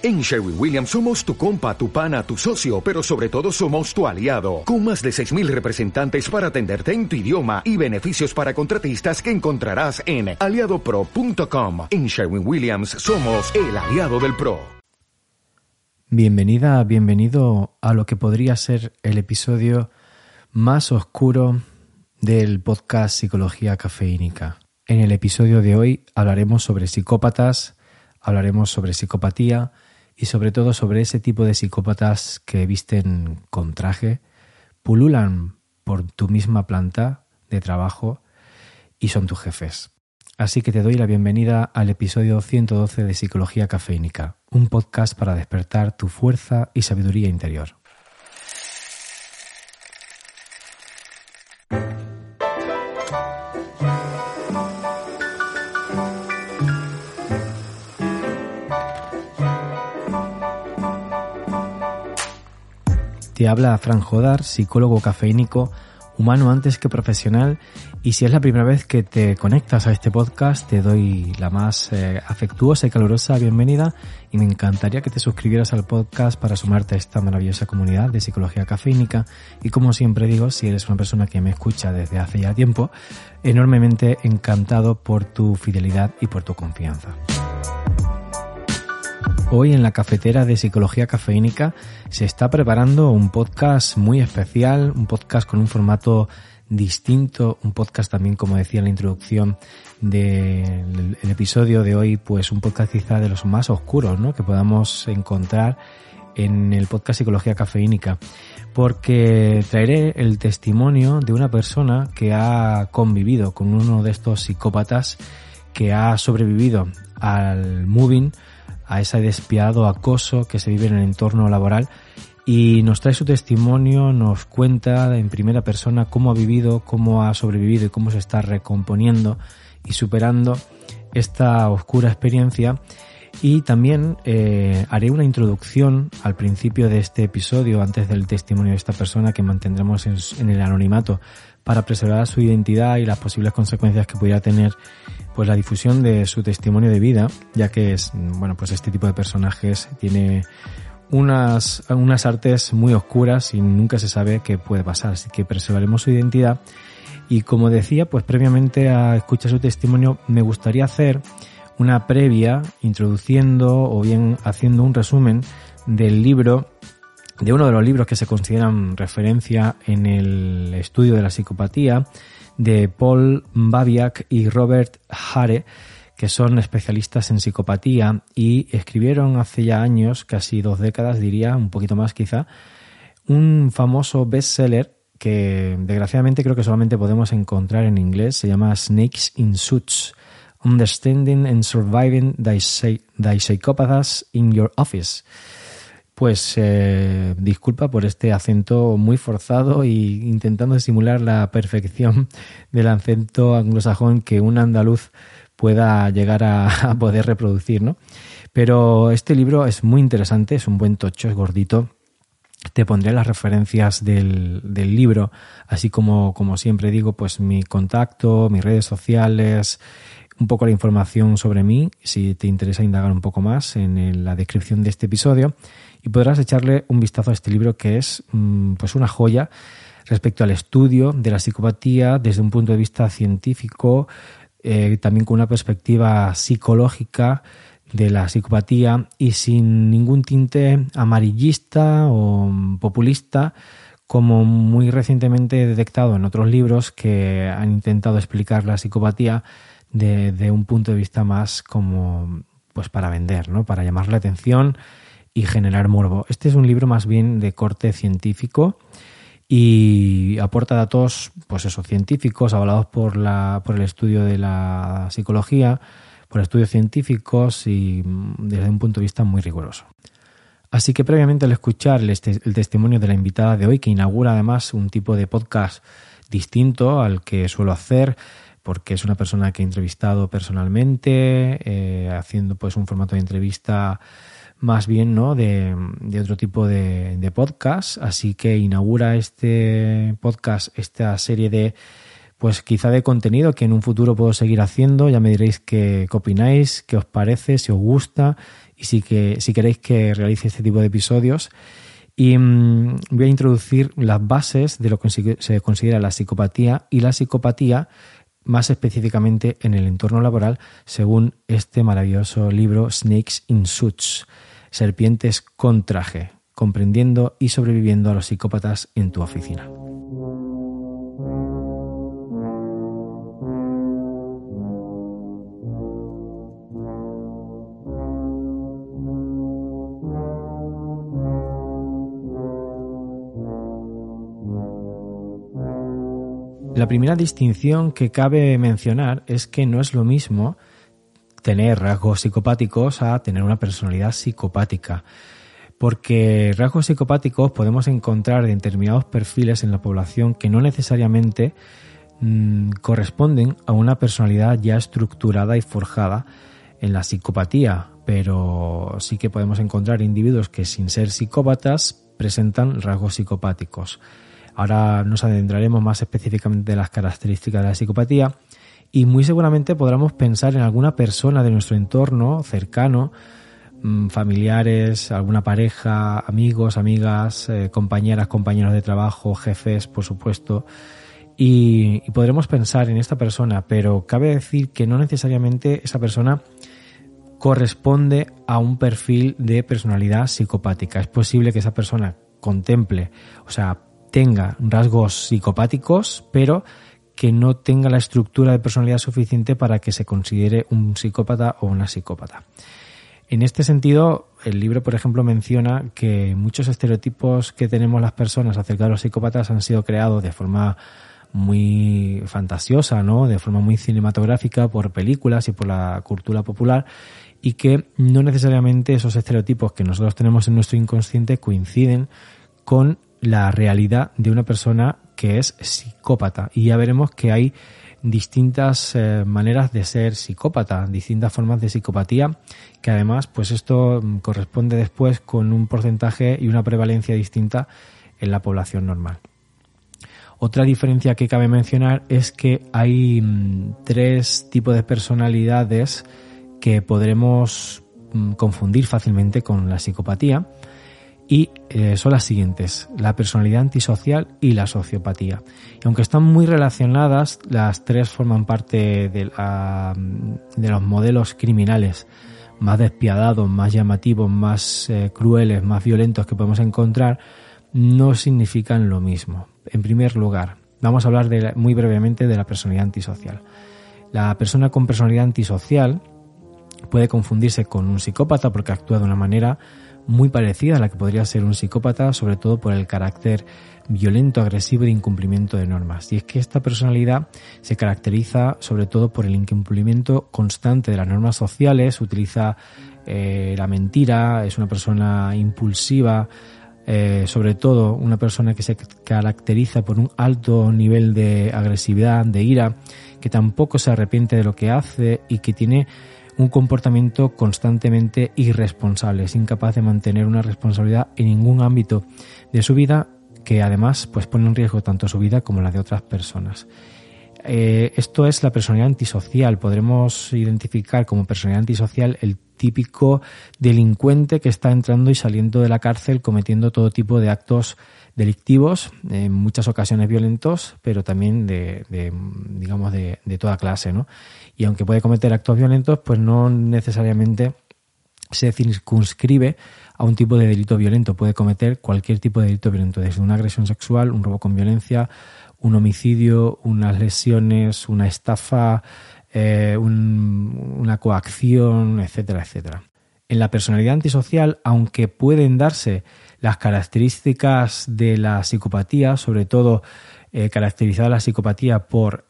En Sherwin Williams somos tu compa, tu pana, tu socio, pero sobre todo somos tu aliado, con más de 6.000 representantes para atenderte en tu idioma y beneficios para contratistas que encontrarás en aliadopro.com. En Sherwin Williams somos el aliado del PRO. Bienvenida, bienvenido a lo que podría ser el episodio más oscuro del podcast Psicología Cafeínica. En el episodio de hoy hablaremos sobre psicópatas, hablaremos sobre psicopatía, y sobre todo sobre ese tipo de psicópatas que visten con traje, pululan por tu misma planta de trabajo y son tus jefes. Así que te doy la bienvenida al episodio 112 de Psicología Cafeínica, un podcast para despertar tu fuerza y sabiduría interior. Te habla Fran Jodar, psicólogo cafeínico, humano antes que profesional, y si es la primera vez que te conectas a este podcast, te doy la más eh, afectuosa y calurosa bienvenida. Y me encantaría que te suscribieras al podcast para sumarte a esta maravillosa comunidad de psicología cafeínica. Y como siempre digo, si eres una persona que me escucha desde hace ya tiempo, enormemente encantado por tu fidelidad y por tu confianza. Hoy en la cafetera de Psicología Cafeínica se está preparando un podcast muy especial, un podcast con un formato distinto, un podcast también, como decía en la introducción del episodio de hoy, pues un podcast quizá de los más oscuros, ¿no? Que podamos encontrar en el podcast Psicología Cafeínica, porque traeré el testimonio de una persona que ha convivido con uno de estos psicópatas que ha sobrevivido al moving a ese despiadado acoso que se vive en el entorno laboral y nos trae su testimonio, nos cuenta en primera persona cómo ha vivido, cómo ha sobrevivido y cómo se está recomponiendo y superando esta oscura experiencia. Y también eh, haré una introducción al principio de este episodio, antes del testimonio de esta persona que mantendremos en, en el anonimato para preservar su identidad y las posibles consecuencias que pudiera tener pues la difusión de su testimonio de vida, ya que es, bueno, pues este tipo de personajes tiene unas, unas artes muy oscuras y nunca se sabe qué puede pasar, así que preservaremos su identidad. Y como decía, pues previamente a escuchar su testimonio, me gustaría hacer una previa introduciendo o bien haciendo un resumen del libro, de uno de los libros que se consideran referencia en el estudio de la psicopatía, de Paul Babiak y Robert Hare, que son especialistas en psicopatía y escribieron hace ya años, casi dos décadas diría, un poquito más quizá, un famoso bestseller que desgraciadamente creo que solamente podemos encontrar en inglés, se llama Snakes in Suits, Understanding and Surviving the Psychopaths in Your Office pues eh, disculpa por este acento muy forzado y intentando simular la perfección del acento anglosajón que un andaluz pueda llegar a, poder reproducir, ¿no? Pero este libro es muy interesante, es un buen tocho, es gordito. Te pondré las referencias del, del libro, así como, como siempre digo, pues mi contacto, mis redes sociales, un poco la información sobre mí, si te interesa indagar un poco más en la descripción de este episodio y podrás echarle un vistazo a este libro que es mm, pues una joya respecto al estudio de la psicopatía desde un punto de vista científico, eh, también con una perspectiva psicológica de la psicopatía y sin ningún tinte amarillista o populista como muy recientemente he detectado en otros libros que han intentado explicar la psicopatía de, un punto de vista más como pues para vender, ¿no? Para llamar la atención y generar morbo. Este es un libro más bien de corte científico y aporta datos, pues eso, científicos, avalados por, la, por el estudio de la psicología, por estudios científicos y desde un punto de vista muy riguroso. Así que previamente al escuchar este, el testimonio de la invitada de hoy, que inaugura además un tipo de podcast distinto al que suelo hacer, porque es una persona que he entrevistado personalmente, eh, haciendo pues un formato de entrevista más bien ¿no? de, otro tipo de, podcast. Así que inaugura este podcast, esta serie de, pues quizá de contenido que en un futuro puedo seguir haciendo. Ya me diréis qué, opináis, qué os parece, si os gusta y si, que, si queréis que realice este tipo de episodios. Y mm, voy a introducir las bases de lo que se considera la psicopatía y la psicopatía más específicamente en el entorno laboral, según este maravilloso libro Snakes in Suits, Serpientes con traje, comprendiendo y sobreviviendo a los psicópatas en tu oficina. La primera distinción que cabe mencionar es que no es lo mismo tener rasgos psicopáticos a tener una personalidad psicopática. Porque rasgos psicopáticos podemos encontrar en determinados perfiles en la población que no necesariamente mm, corresponden a una personalidad ya estructurada y forjada en la psicopatía, pero sí que podemos encontrar individuos que sin ser psicópatas presentan rasgos psicopáticos. Ahora nos adentraremos más específicamente en las características de la psicopatía y muy seguramente podremos pensar en alguna persona de nuestro entorno cercano, mm, familiares, alguna pareja, amigos, amigas, eh, compañeras, compañeros de trabajo, jefes, por supuesto, y, y, podremos pensar en esta persona, pero cabe decir que no necesariamente esa persona corresponde a un perfil de personalidad psicopática. Es posible que esa persona contemple, o sea, tenga rasgos psicopáticos, pero que no tenga la estructura de personalidad suficiente para que se considere un psicópata o una psicópata. En este sentido, el libro, por ejemplo, menciona que muchos estereotipos que tenemos las personas acerca de los psicópatas han sido creados de forma muy fantasiosa, ¿no? De forma muy cinematográfica por películas y por la cultura popular y que no necesariamente esos estereotipos que nosotros tenemos en nuestro inconsciente coinciden con la realidad de una persona que es psicópata. Y ya veremos que hay distintas eh, maneras de ser psicópata, distintas formas de psicopatía, que además, pues esto mm, corresponde después con un porcentaje y una prevalencia distinta en la población normal. Otra diferencia que cabe mencionar es que hay mm, tres tipos de personalidades que podremos mm, confundir fácilmente con la psicopatía y eh, son las siguientes, la personalidad antisocial y la sociopatía. Y aunque están muy relacionadas, las tres forman parte de, de los modelos criminales más despiadados, más llamativos, más eh, crueles, más violentos que podemos encontrar, no significan lo mismo. En primer lugar, vamos a hablar de, muy brevemente de la personalidad antisocial. La persona con personalidad antisocial puede confundirse con un psicópata porque actúa de una manera muy parecida a la que podría ser un psicópata, sobre todo por el carácter violento, agresivo y de incumplimiento de normas. Y es que esta personalidad se caracteriza sobre todo por el incumplimiento constante de las normas sociales, utiliza eh, la mentira, es una persona impulsiva, eh, sobre todo una persona que se caracteriza por un alto nivel de agresividad, de ira, que tampoco se arrepiente de lo que hace y que tiene un comportamiento constantemente irresponsable, es incapaz de mantener una responsabilidad en ningún ámbito de su vida que además pues pone en riesgo tanto su vida como la de otras personas. Eh, esto es la personalidad antisocial. Podremos identificar como personalidad antisocial el típico delincuente que está entrando y saliendo de la cárcel cometiendo todo tipo de actos delictivos, en muchas ocasiones violentos, pero también de, digamos, de, de, toda clase, ¿no? Y aunque puede cometer actos violentos, pues no necesariamente se circunscribe a un tipo de delito violento. Puede cometer cualquier tipo de delito violento, desde una agresión sexual, un robo con violencia, un homicidio, unas lesiones, una estafa, eh, una coacción, etcétera, etcétera. En la personalidad antisocial, aunque pueden darse las características de la psicopatía, sobre todo eh, caracterizada la psicopatía por,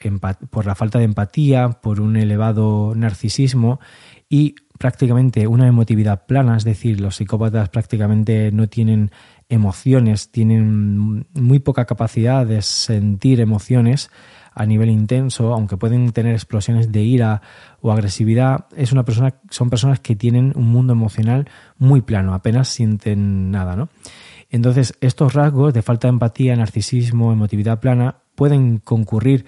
por la falta de empatía, por un elevado narcisismo y prácticamente una emotividad plana, es decir, los psicópatas prácticamente no tienen emociones, tienen muy poca capacidad de sentir emociones a nivel intenso, aunque pueden tener explosiones de ira o agresividad, es una persona, son personas que tienen un mundo emocional muy plano, apenas sienten nada, ¿no? Entonces, estos rasgos de falta de empatía, narcisismo, emotividad plana pueden concurrir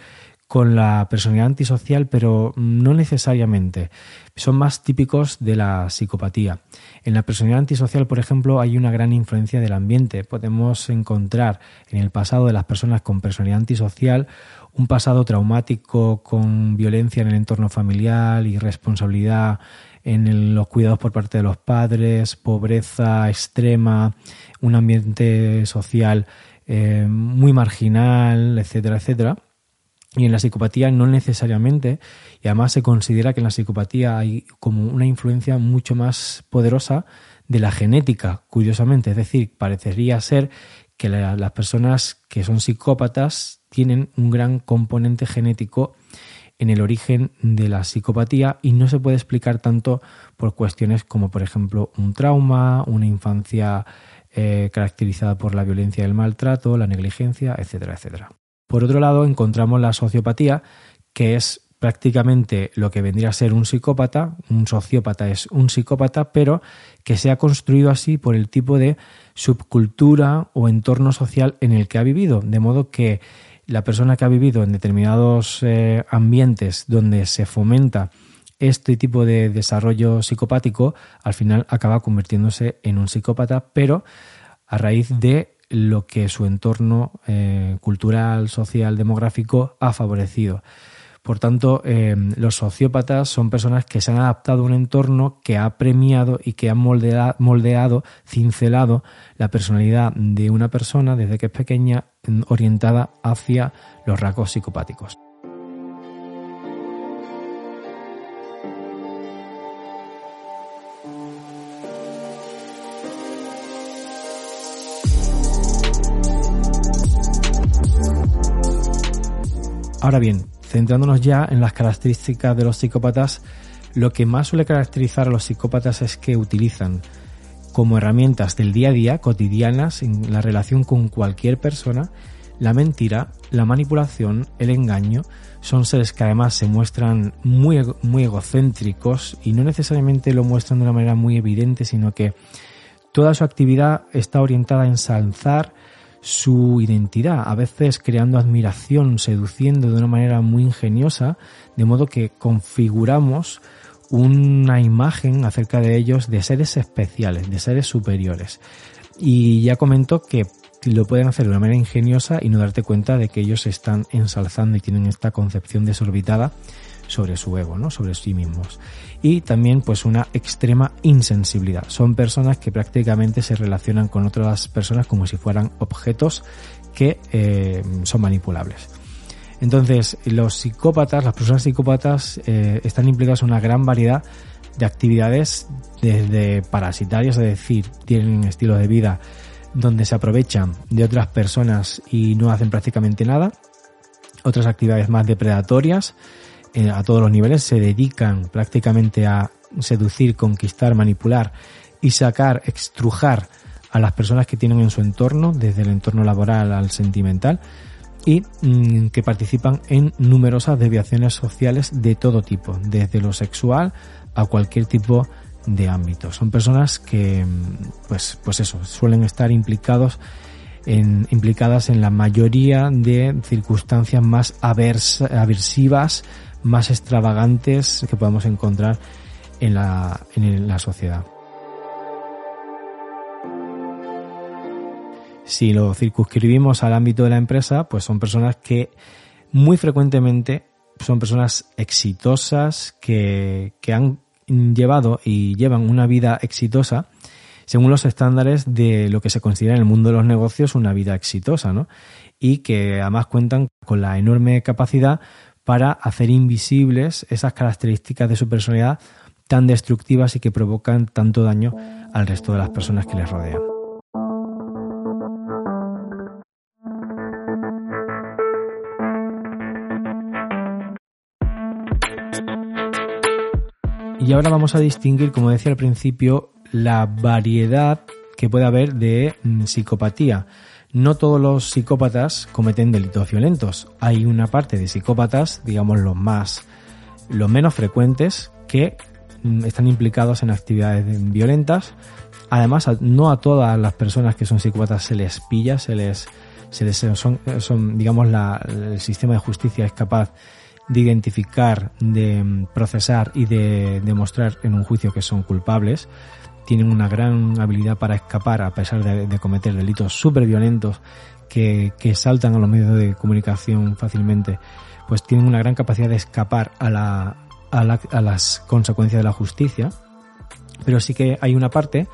con la personalidad antisocial, pero no necesariamente. Son más típicos de la psicopatía. En la personalidad antisocial, por ejemplo, hay una gran influencia del ambiente. Podemos encontrar en el pasado de las personas con personalidad antisocial un pasado traumático con violencia en el entorno familiar, irresponsabilidad en los cuidados por parte de los padres, pobreza extrema, un ambiente social eh, muy marginal, etcétera, etcétera. Y en la psicopatía no necesariamente, y además se considera que en la psicopatía hay como una influencia mucho más poderosa de la genética, curiosamente. Es decir, parecería ser que las personas que son psicópatas tienen un gran componente genético en el origen de la psicopatía y no se puede explicar tanto por cuestiones como, por ejemplo, un trauma, una infancia eh, caracterizada por la violencia y el maltrato, la negligencia, etcétera, etcétera. Por otro lado, encontramos la sociopatía, que es prácticamente lo que vendría a ser un psicópata, un sociópata es un psicópata, pero que se ha construido así por el tipo de subcultura o entorno social en el que ha vivido, de modo que la persona que ha vivido en determinados eh, ambientes donde se fomenta este tipo de desarrollo psicopático, al final acaba convirtiéndose en un psicópata, pero a raíz de lo que su entorno eh, cultural, social, demográfico ha favorecido. Por tanto, eh, los sociópatas son personas que se han adaptado a un entorno que ha premiado y que ha moldeado, cincelado la personalidad de una persona desde que es pequeña orientada hacia los rasgos psicopáticos. Ahora bien, centrándonos ya en las características de los psicópatas, lo que más suele caracterizar a los psicópatas es que utilizan como herramientas del día a día, cotidianas, en la relación con cualquier persona, la mentira, la manipulación, el engaño, son seres que además se muestran muy, muy egocéntricos y no necesariamente lo muestran de una manera muy evidente, sino que toda su actividad está orientada a ensalzar su identidad, a veces creando admiración, seduciendo de una manera muy ingeniosa, de modo que configuramos una imagen acerca de ellos de seres especiales, de seres superiores. Y ya comento que lo pueden hacer de una manera ingeniosa y no darte cuenta de que ellos se están ensalzando y tienen esta concepción desorbitada sobre su ego, ¿no? sobre sí mismos. Y también pues una extrema insensibilidad. Son personas que prácticamente se relacionan con otras personas como si fueran objetos que eh, son manipulables. Entonces, los psicópatas, las personas psicópatas, eh, están implicadas en una gran variedad de actividades desde parasitarias, es decir, tienen estilo de vida donde se aprovechan de otras personas y no hacen prácticamente nada. Otras actividades más depredatorias, eh, a todos los niveles, se dedican prácticamente a seducir, conquistar, manipular y sacar, extrujar a las personas que tienen en su entorno, desde el entorno laboral al sentimental, y mm, que participan en numerosas desviaciones sociales de todo tipo, desde lo sexual a cualquier tipo de ámbito. Son personas que, mm, pues, pues eso, suelen estar implicados en, implicadas en la mayoría de circunstancias más aversivas más extravagantes que podemos encontrar en la, en la sociedad. Si lo circunscribimos al ámbito de la empresa, pues son personas que muy frecuentemente son personas exitosas que, que han llevado y llevan una vida exitosa según los estándares de lo que se considera en el mundo de los negocios una vida exitosa, ¿no? Y que además cuentan con la enorme capacidad para hacer invisibles esas características de su personalidad tan destructivas y que provocan tanto daño al resto de las personas que les rodean. Y ahora vamos a distinguir, como decía al principio, la variedad que puede haber de mm, psicopatía no todos los psicópatas cometen delitos violentos. Hay una parte de psicópatas, digamos los más, los menos frecuentes, que mm, están implicados en actividades violentas. Además, no a todas las personas que son psicópatas se les pilla, se les, se son, son, digamos, la, el sistema de justicia es capaz de identificar, de mm, procesar y de demostrar en un juicio que son culpables. Tienen una gran habilidad para escapar a pesar de, cometer delitos súper violentos que, que saltan a los medios de comunicación fácilmente. Pues tienen una gran capacidad de escapar a, la, a, la, a las consecuencias de la justicia. Pero sí que hay una parte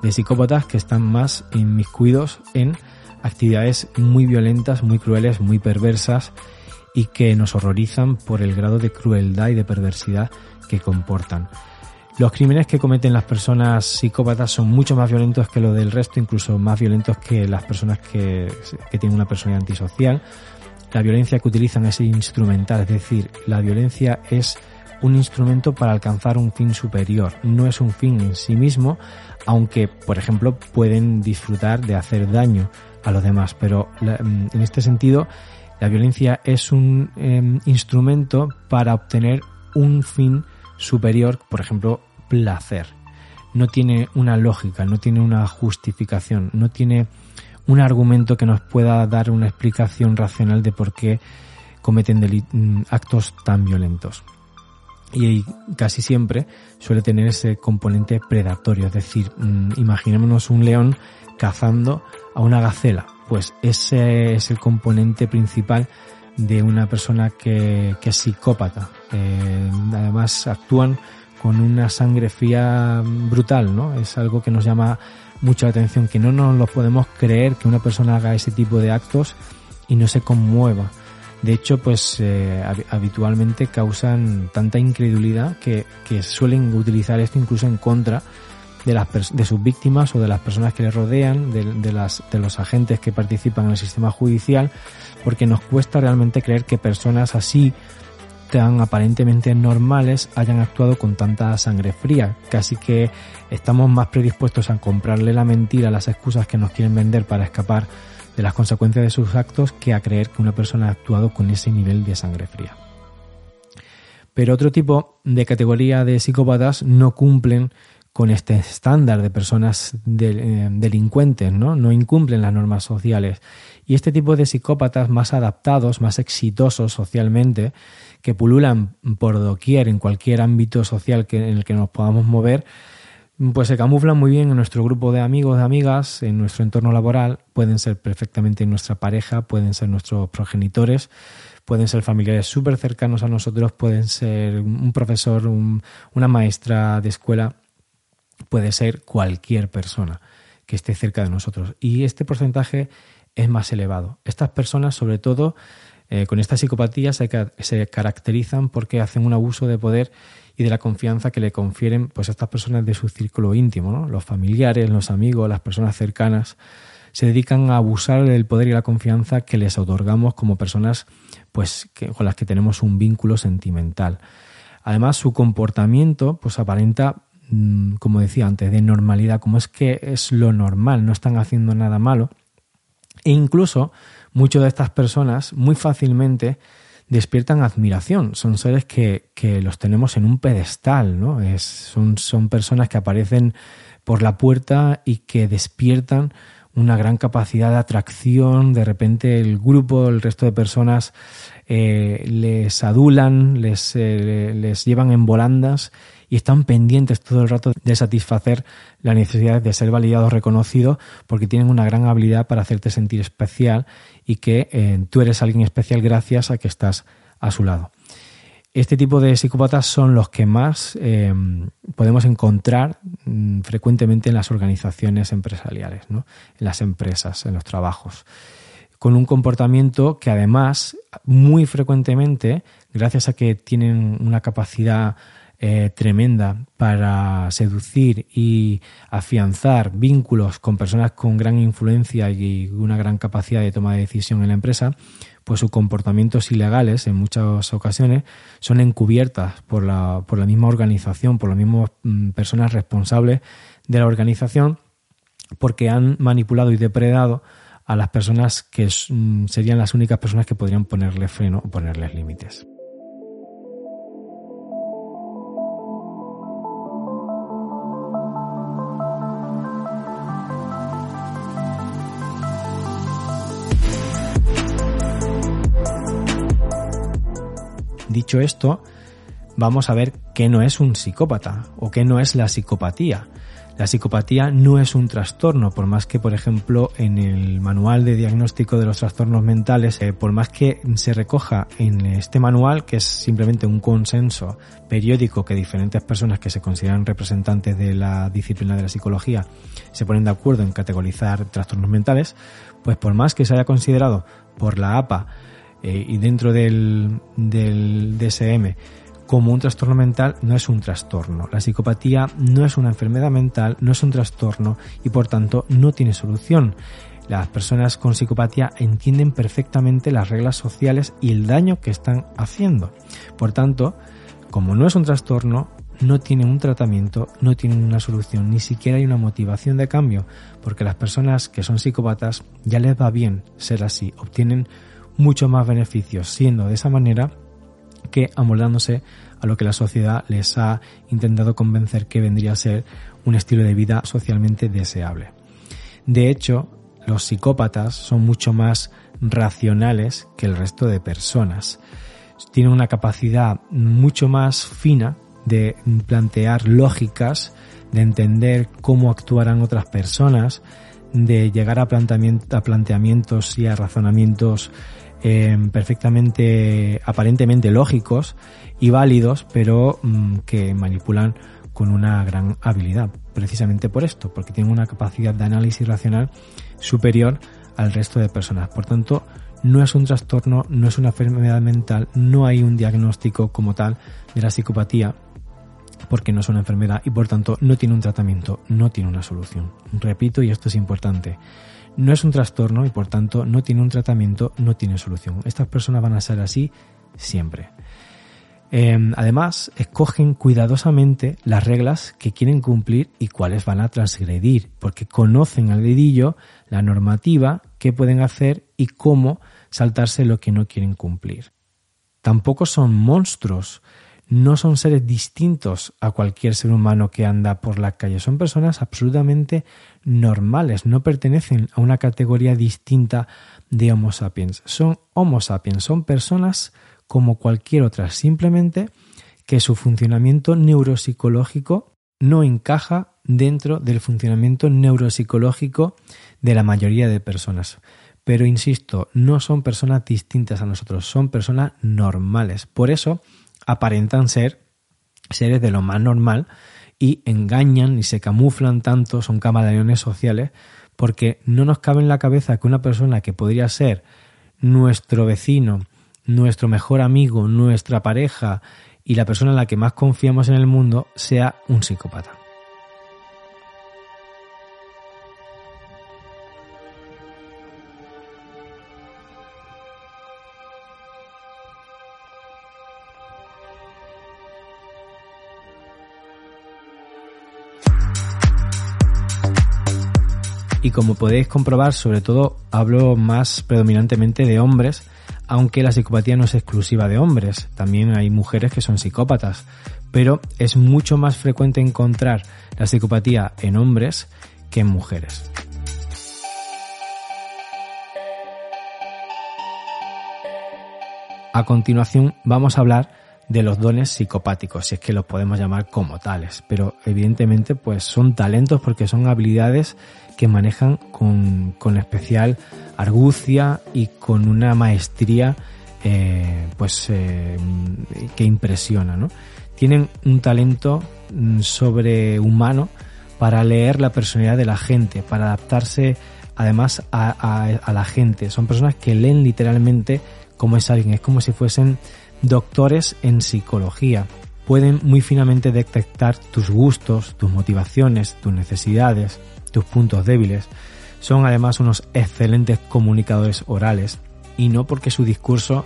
de psicópatas que están más inmiscuidos en actividades muy violentas, muy crueles, muy perversas y que nos horrorizan por el grado de crueldad y de perversidad que comportan. Los crímenes que cometen las personas psicópatas son mucho más violentos que lo del resto, incluso más violentos que las personas que, tienen una personalidad antisocial. La violencia que utilizan es instrumental, es decir, la violencia es un instrumento para alcanzar un fin superior, no es un fin en sí mismo, aunque, por ejemplo, pueden disfrutar de hacer daño a los demás, pero en este sentido la violencia es un em, instrumento para obtener un fin superior, por ejemplo, placer. No tiene una lógica, no tiene una justificación, no tiene un argumento que nos pueda dar una explicación racional de por qué cometen mm, actos tan violentos. Y casi siempre suele tener ese componente predatorio, es decir, mm, imaginémonos un león cazando a una gacela pues ese es el componente principal de una persona que, es psicópata. Eh, además actúan con una sangre fría brutal, ¿no? Es algo que nos llama mucha atención, que no nos lo podemos creer que una persona haga ese tipo de actos y no se conmueva. De hecho, pues eh, habitualmente causan tanta incredulidad que, que suelen utilizar esto incluso en contra de, las de sus víctimas o de las personas que le rodean, de, las, de los agentes que participan en el sistema judicial, porque nos cuesta realmente creer que personas así tan aparentemente normales hayan actuado con tanta sangre fría. Casi que estamos más predispuestos a comprarle la mentira, las excusas que nos quieren vender para escapar de las consecuencias de sus actos que a creer que una persona ha actuado con ese nivel de sangre fría. Pero otro tipo de categoría de psicópatas no cumplen con este estándar de personas eh, delincuentes, ¿no? No incumplen las normas sociales. Y este tipo de psicópatas más adaptados, más exitosos socialmente, que pululan por doquier en cualquier ámbito social que, en el que nos podamos mover, pues se camuflan muy bien en nuestro grupo de amigos, de amigas, en nuestro entorno laboral, pueden ser perfectamente nuestra pareja, pueden ser nuestros progenitores, pueden ser familiares súper cercanos a nosotros, pueden ser un profesor, una maestra de escuela puede ser cualquier persona que esté cerca de nosotros. Y este porcentaje es más elevado. Estas personas, sobre todo, eh, con esta psicopatía se, caracterizan porque hacen un abuso de poder y de la confianza que le confieren pues, a estas personas de su círculo íntimo, los familiares, los amigos, las personas cercanas. Se dedican a abusar del poder y la confianza que les otorgamos como personas pues, con las que tenemos un vínculo sentimental. Además, su comportamiento pues, aparenta Mm, como decía antes, de normalidad, como es que es lo normal, no están haciendo nada malo. E incluso muchas de estas personas muy fácilmente despiertan admiración. Son seres que, que los tenemos en un pedestal, ¿no? Es, son, son personas que aparecen por la puerta y que despiertan una gran capacidad de atracción. De repente el grupo, el resto de personas eh, les adulan, les, eh, les llevan en volandas y están pendientes todo el rato de satisfacer la necesidad de ser validados, reconocidos, porque tienen una gran habilidad para hacerte sentir especial y que eh, tú eres alguien especial gracias a que estás a su lado. Este tipo de psicópatas son los que más eh, podemos encontrar mm, frecuentemente en las organizaciones empresariales, ¿no? en las empresas, en los trabajos, con un comportamiento que además muy frecuentemente, gracias a que tienen una capacidad eh, tremenda para seducir y afianzar vínculos con personas con gran influencia y una gran capacidad de toma de decisión en la empresa, pues sus comportamientos ilegales en muchas ocasiones son encubiertas por la, por la misma organización, por las mismas mm, personas responsables de la organización, porque han manipulado y depredado a las personas que mm, serían las únicas personas que podrían ponerle freno o ponerles límites. Dicho esto, vamos a ver qué no es un psicópata o qué no es la psicopatía. La psicopatía no es un trastorno, por más que, por ejemplo, en el manual de diagnóstico de los trastornos mentales, eh, por más que se recoja en este manual, que es simplemente un consenso periódico que diferentes personas que se consideran representantes de la disciplina de la psicología se ponen de acuerdo en categorizar trastornos mentales, pues por más que se haya considerado por la APA eh, y dentro del, del DSM como un trastorno mental no es un trastorno. La psicopatía no es una enfermedad mental, no es un trastorno y por tanto no tiene solución. Las personas con psicopatía entienden perfectamente las reglas sociales y el daño que están haciendo. Por tanto, como no es un trastorno, no tienen un tratamiento, no tienen una solución, ni siquiera hay una motivación de cambio, porque las personas que son psicópatas ya les va bien ser así, obtienen mucho más beneficios siendo de esa manera que amoldándose a lo que la sociedad les ha intentado convencer que vendría a ser un estilo de vida socialmente deseable. De hecho, los psicópatas son mucho más racionales que el resto de personas. Tienen una capacidad mucho más fina de plantear lógicas, de entender cómo actuarán otras personas, de llegar a, planteamientos y a razonamientos Em, perfectamente, aparentemente lógicos y válidos, pero mm, que manipulan con una gran habilidad, precisamente por esto, porque tienen una capacidad de análisis racional superior al resto de personas. Por tanto, no es un trastorno, no es una enfermedad mental, no hay un diagnóstico como tal de la psicopatía, porque no es una enfermedad y por tanto no tiene un tratamiento, no tiene una solución. Repito, y esto es importante, no es un trastorno y por tanto no tiene un tratamiento, no tiene solución. Estas personas van a ser así siempre. Em, además, escogen cuidadosamente las reglas que quieren cumplir y cuáles van a transgredir, porque conocen al dedillo la normativa, qué pueden hacer y cómo saltarse lo que no quieren cumplir. Tampoco son monstruos, no son seres distintos a cualquier ser humano que anda por la calle, son personas absolutamente normales, no pertenecen a una categoría distinta de Homo sapiens, son Homo sapiens, son personas como cualquier otra, simplemente que su funcionamiento neuropsicológico no encaja dentro del funcionamiento neuropsicológico de la mayoría de personas. Pero insisto, no son personas distintas a nosotros, son personas normales. Por eso, aparentan ser seres de lo más normal y engañan y se camuflan tanto, son camaleones sociales, porque no nos cabe en la cabeza que una persona que podría ser nuestro vecino, nuestro mejor amigo, nuestra pareja y la persona en la que más confiamos en el mundo sea un psicópata. Y como podéis comprobar, sobre todo hablo más predominantemente de hombres, aunque la psicopatía no es exclusiva de hombres, también hay mujeres que son psicópatas, pero es mucho más frecuente encontrar la psicopatía en hombres que en mujeres. A continuación vamos a hablar de los dones psicopáticos, si es que los podemos llamar como tales, pero evidentemente pues son talentos porque son habilidades que manejan con, especial argucia y con una maestría eh, pues eh, que impresiona ¿no? tienen un talento mm, sobrehumano para leer la personalidad de la gente para adaptarse además a, a la gente son personas que leen literalmente cómo es alguien es como si fuesen doctores en psicología pueden muy finamente detectar tus gustos, tus motivaciones, tus necesidades, tus puntos débiles. Son además unos excelentes comunicadores orales y no porque su discurso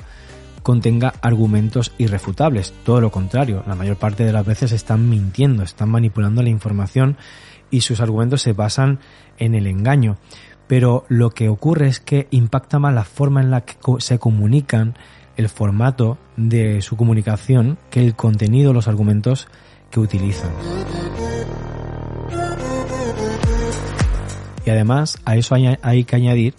contenga argumentos irrefutables, todo lo contrario, la mayor parte de las veces están mintiendo, están manipulando la información y sus argumentos se basan en el engaño. Pero lo que ocurre es que impacta más la forma en la que se comunican, el formato de su comunicación, que el contenido, los argumentos que utilizan. Y además a eso hay, que añadir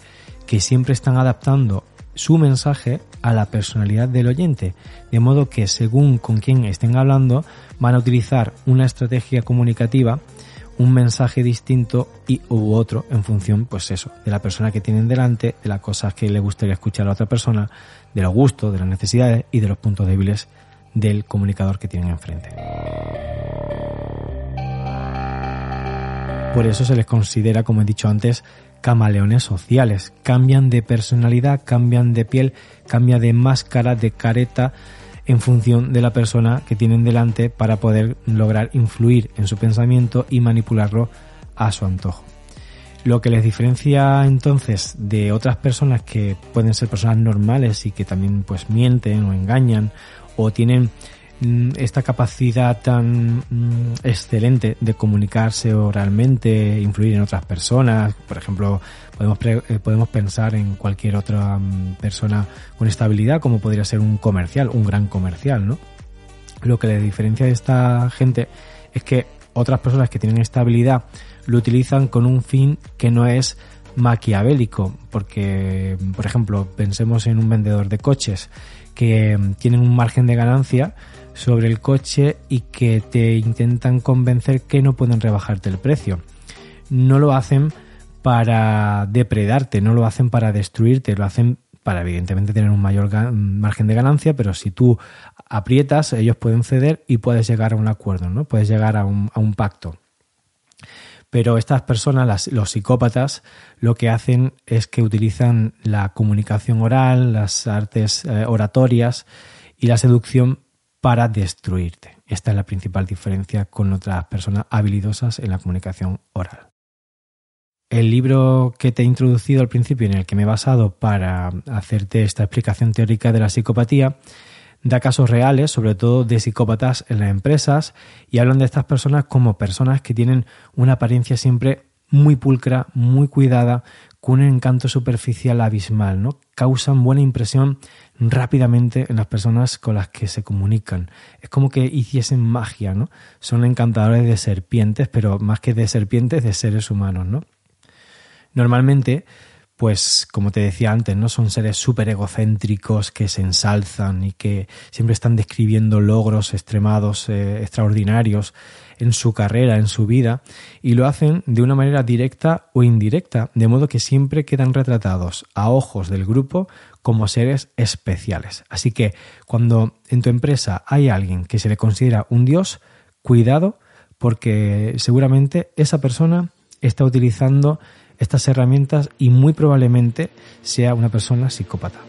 que siempre están adaptando su mensaje a la personalidad del oyente, de modo que según con quién estén hablando, van a utilizar una estrategia comunicativa, un mensaje distinto y u otro en función, pues eso, de la persona que tienen delante, de las cosas que le gustaría escuchar a la otra persona, de los gustos, de las necesidades y de los puntos débiles del comunicador que tienen enfrente. Por eso se les considera, como he dicho antes, camaleones sociales. Cambian de personalidad, cambian de piel, cambia de máscara, de careta en función de la persona que tienen delante para poder lograr influir en su pensamiento y manipularlo a su antojo. Lo que les diferencia entonces de otras personas que pueden ser personas normales y que también pues mienten o engañan o tienen Mm, esta capacidad tan mm, excelente de comunicarse oralmente, influir en otras personas, por ejemplo, podemos, eh, podemos pensar en cualquier otra mm, persona con estabilidad, como podría ser un comercial, un gran comercial, ¿no? Lo que le diferencia de esta gente es que otras personas que tienen estabilidad lo utilizan con un fin que no es maquiavélico, porque, por ejemplo, pensemos en un vendedor de coches que tienen un margen de ganancia, sobre el coche y que te intentan convencer que no pueden rebajarte el precio. No lo hacen para depredarte, no lo hacen para destruirte, lo hacen para evidentemente tener un mayor margen de ganancia, pero si tú aprietas, ellos pueden ceder y puedes llegar a un acuerdo, ¿no? Puedes llegar a un, pacto. Pero estas personas, los psicópatas, lo que hacen es que utilizan la comunicación oral, las artes eh, oratorias y la seducción para destruirte. Esta es la principal diferencia con otras personas habilidosas en la comunicación oral. El libro que te he introducido al principio, en el que me he basado para hacerte esta explicación teórica de la psicopatía, da casos reales, sobre todo de psicópatas en las empresas, y hablan de estas personas como personas que tienen una apariencia siempre muy pulcra, muy cuidada, con un encanto superficial abismal, ¿no? Causan buena impresión rápidamente en las personas con las que se comunican. Es como que hiciesen magia, ¿no? Son encantadores de serpientes, pero más que de serpientes, de seres humanos, ¿no? Normalmente, pues como te decía antes, ¿no? Son seres súper egocéntricos que se ensalzan y que siempre están describiendo logros extremados, eh, extraordinarios en su carrera, en su vida, y lo hacen de una manera directa o indirecta, de modo que siempre quedan retratados a ojos del grupo como seres especiales. Así que cuando en tu empresa hay alguien que se le considera un dios, cuidado porque seguramente esa persona está utilizando estas herramientas y muy probablemente sea una persona psicópata.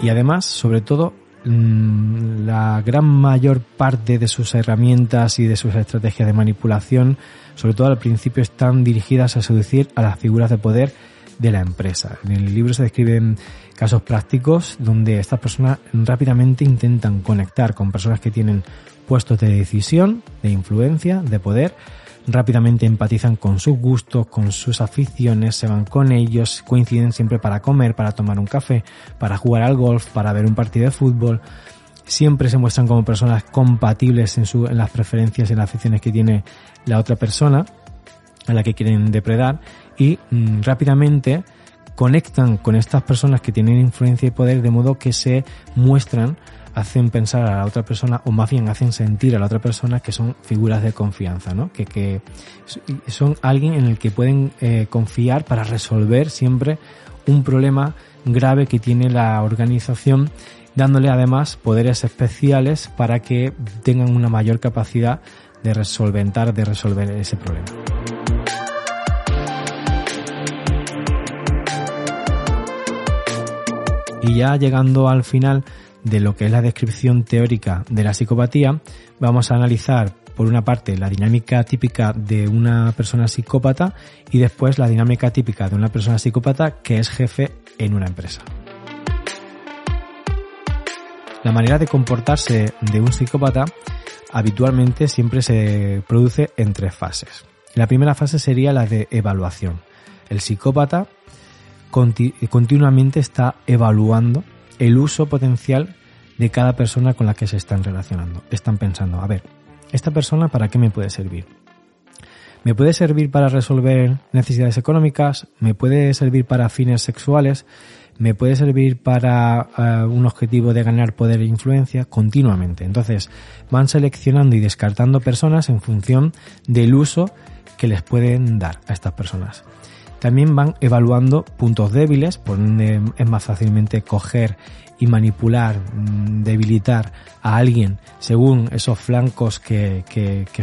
Y además, sobre todo, la gran mayor parte de sus herramientas y de sus estrategias de manipulación, sobre todo al principio, están dirigidas a seducir a las figuras de poder de la empresa. En el libro se describen casos prácticos donde estas personas rápidamente intentan conectar con personas que tienen puestos de decisión, de influencia, de poder, rápidamente empatizan con sus gustos, con sus aficiones, se van con ellos, coinciden siempre para comer, para tomar un café, para jugar al golf, para ver un partido de fútbol. Siempre se muestran como personas compatibles en, su, en las preferencias, en las aficiones que tiene la otra persona a la que quieren depredar y mm, rápidamente conectan con estas personas que tienen influencia y poder de modo que se muestran hacen pensar a la otra persona o más bien hacen sentir a la otra persona que son figuras de confianza, ¿no? Que, que son alguien en el que pueden eh, confiar para resolver siempre un problema grave que tiene la organización, dándole además poderes especiales para que tengan una mayor capacidad de resolventar, de resolver ese problema. Y ya llegando al final de lo que es la descripción teórica de la psicopatía, vamos a analizar por una parte la dinámica típica de una persona psicópata y después la dinámica típica de una persona psicópata que es jefe en una empresa. La manera de comportarse de un psicópata habitualmente siempre se produce en tres fases. La primera fase sería la de evaluación. El psicópata continuamente está evaluando el uso potencial de cada persona con la que se están relacionando. Están pensando, a ver, ¿esta persona para qué me puede servir? ¿Me puede servir para resolver necesidades económicas? ¿Me puede servir para fines sexuales? ¿Me puede servir para eh, un objetivo de ganar poder e influencia? Continuamente. Entonces, van seleccionando y descartando personas en función del uso que les pueden dar a estas personas. También van evaluando puntos débiles, por donde es más fácilmente coger y manipular, mm, debilitar a alguien según esos flancos que,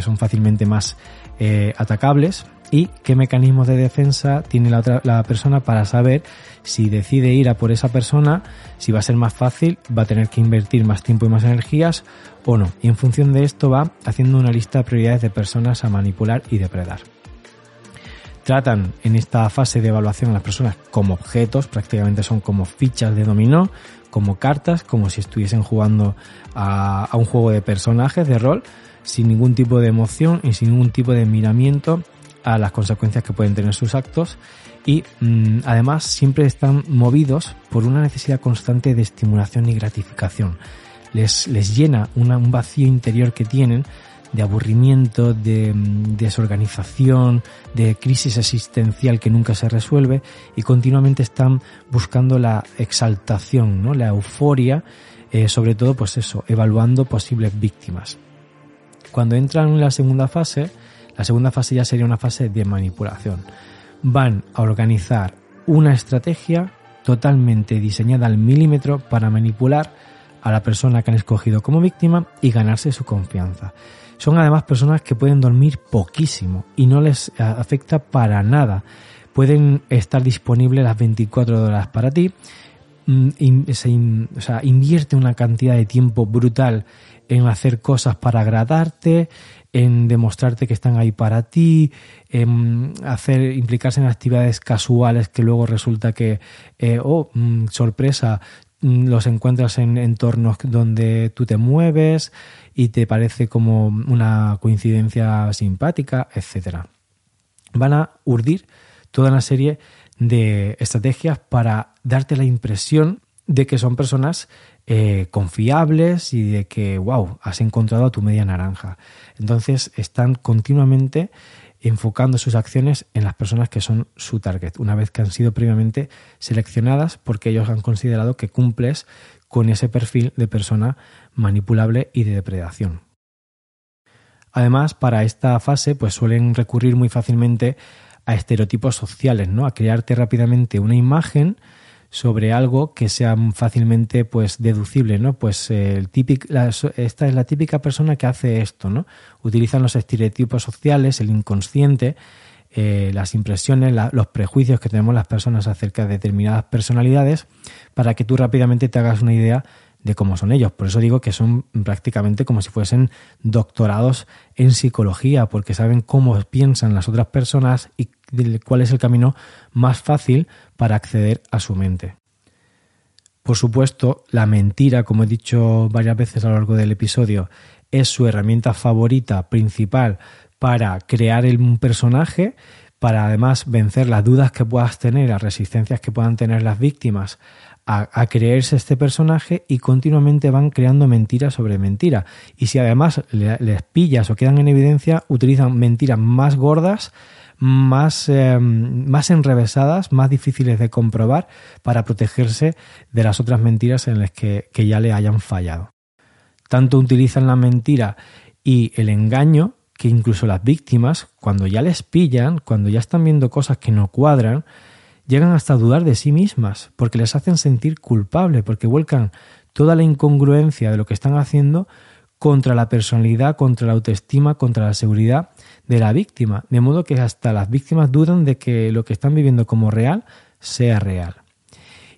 son fácilmente más eh, atacables y qué mecanismos de defensa tiene la, otra, la persona para saber si decide ir a por esa persona, si va a ser más fácil, va a tener que invertir más tiempo y más energías o no. Y en función de esto va haciendo una lista de prioridades de personas a manipular y depredar. Tratan en esta fase de evaluación a las personas como objetos, prácticamente son como fichas de dominó, como cartas, como si estuviesen jugando a, un juego de personajes de rol, sin ningún tipo de emoción y sin ningún tipo de miramiento a las consecuencias que pueden tener sus actos y mm, además siempre están movidos por una necesidad constante de estimulación y gratificación. Les, les llena un vacío interior que tienen de aburrimiento, de mm, desorganización, de crisis existencial que nunca se resuelve y continuamente están buscando la exaltación, la euforia, eh, sobre todo pues eso, evaluando posibles víctimas. Cuando entran en la segunda fase, la segunda fase ya sería una fase de manipulación. Van a organizar una estrategia totalmente diseñada al milímetro para manipular a la persona que han escogido como víctima y ganarse su confianza. Son además personas que pueden dormir poquísimo y no les afecta para nada. Pueden estar disponibles las 24 horas para ti. Mm, invierte una cantidad de tiempo brutal en hacer cosas para agradarte, en demostrarte que están ahí para ti, en hacer, implicarse en actividades casuales que luego resulta que, eh, oh, mm, sorpresa, mm, los encuentras en entornos donde tú te mueves, y te parece como una coincidencia simpática, etcétera. Van a urdir toda una serie de estrategias para darte la impresión de que son personas eh, confiables y de que, wow, has encontrado a tu media naranja. Entonces están continuamente enfocando sus acciones en las personas que son su target, una vez que han sido previamente seleccionadas porque ellos han considerado que cumples con ese perfil de persona manipulable y de depredación. Además, para esta fase, pues suelen recurrir muy fácilmente a estereotipos sociales, ¿no? A crearte rápidamente una imagen sobre algo que sea fácilmente pues deducible, ¿no? Pues el típico, esta es la típica persona que hace esto, ¿no? Utilizan los estereotipos sociales, el inconsciente, eh, las impresiones, los prejuicios que tenemos las personas acerca de determinadas personalidades para que tú rápidamente te hagas una idea de cómo son ellos. Por eso digo que son prácticamente como si fuesen doctorados en psicología, porque saben cómo piensan las otras personas y cuál es el camino más fácil para acceder a su mente. Por supuesto, la mentira, como he dicho varias veces a lo largo del episodio, es su herramienta favorita, principal, para crear un personaje, para además vencer las dudas que puedas tener, las resistencias que puedan tener las víctimas a, creerse este personaje y continuamente van creando mentira sobre mentira. Y si además les pillas o quedan en evidencia, utilizan mentiras más gordas, más, em, más enrevesadas, más difíciles de comprobar para protegerse de las otras mentiras en las que ya le hayan fallado. Tanto utilizan la mentira y el engaño que incluso las víctimas, cuando ya les pillan, cuando ya están viendo cosas que no cuadran, llegan hasta a dudar de sí mismas, porque les hacen sentir culpable, porque vuelcan toda la incongruencia de lo que están haciendo contra la personalidad, contra la autoestima, contra la seguridad de la víctima, de modo que hasta las víctimas dudan de que lo que están viviendo como real sea real.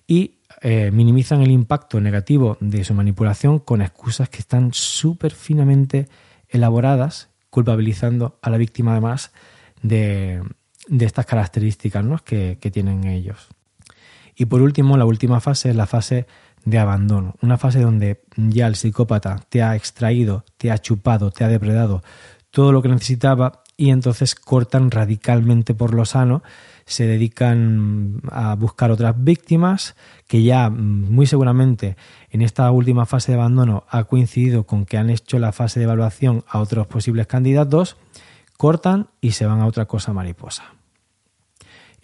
Y eh, minimizan el impacto negativo de su manipulación con excusas que están súper finamente elaboradas culpabilizando a la víctima además de, estas características que, que tienen ellos. Y por último, la última fase es la fase de abandono, una fase donde ya el psicópata te ha extraído, te ha chupado, te ha depredado todo lo que necesitaba y entonces cortan radicalmente por lo sano, se dedican a buscar otras víctimas que ya mm, muy seguramente en esta última fase de abandono ha coincidido con que han hecho la fase de evaluación a otros posibles candidatos, cortan y se van a otra cosa mariposa.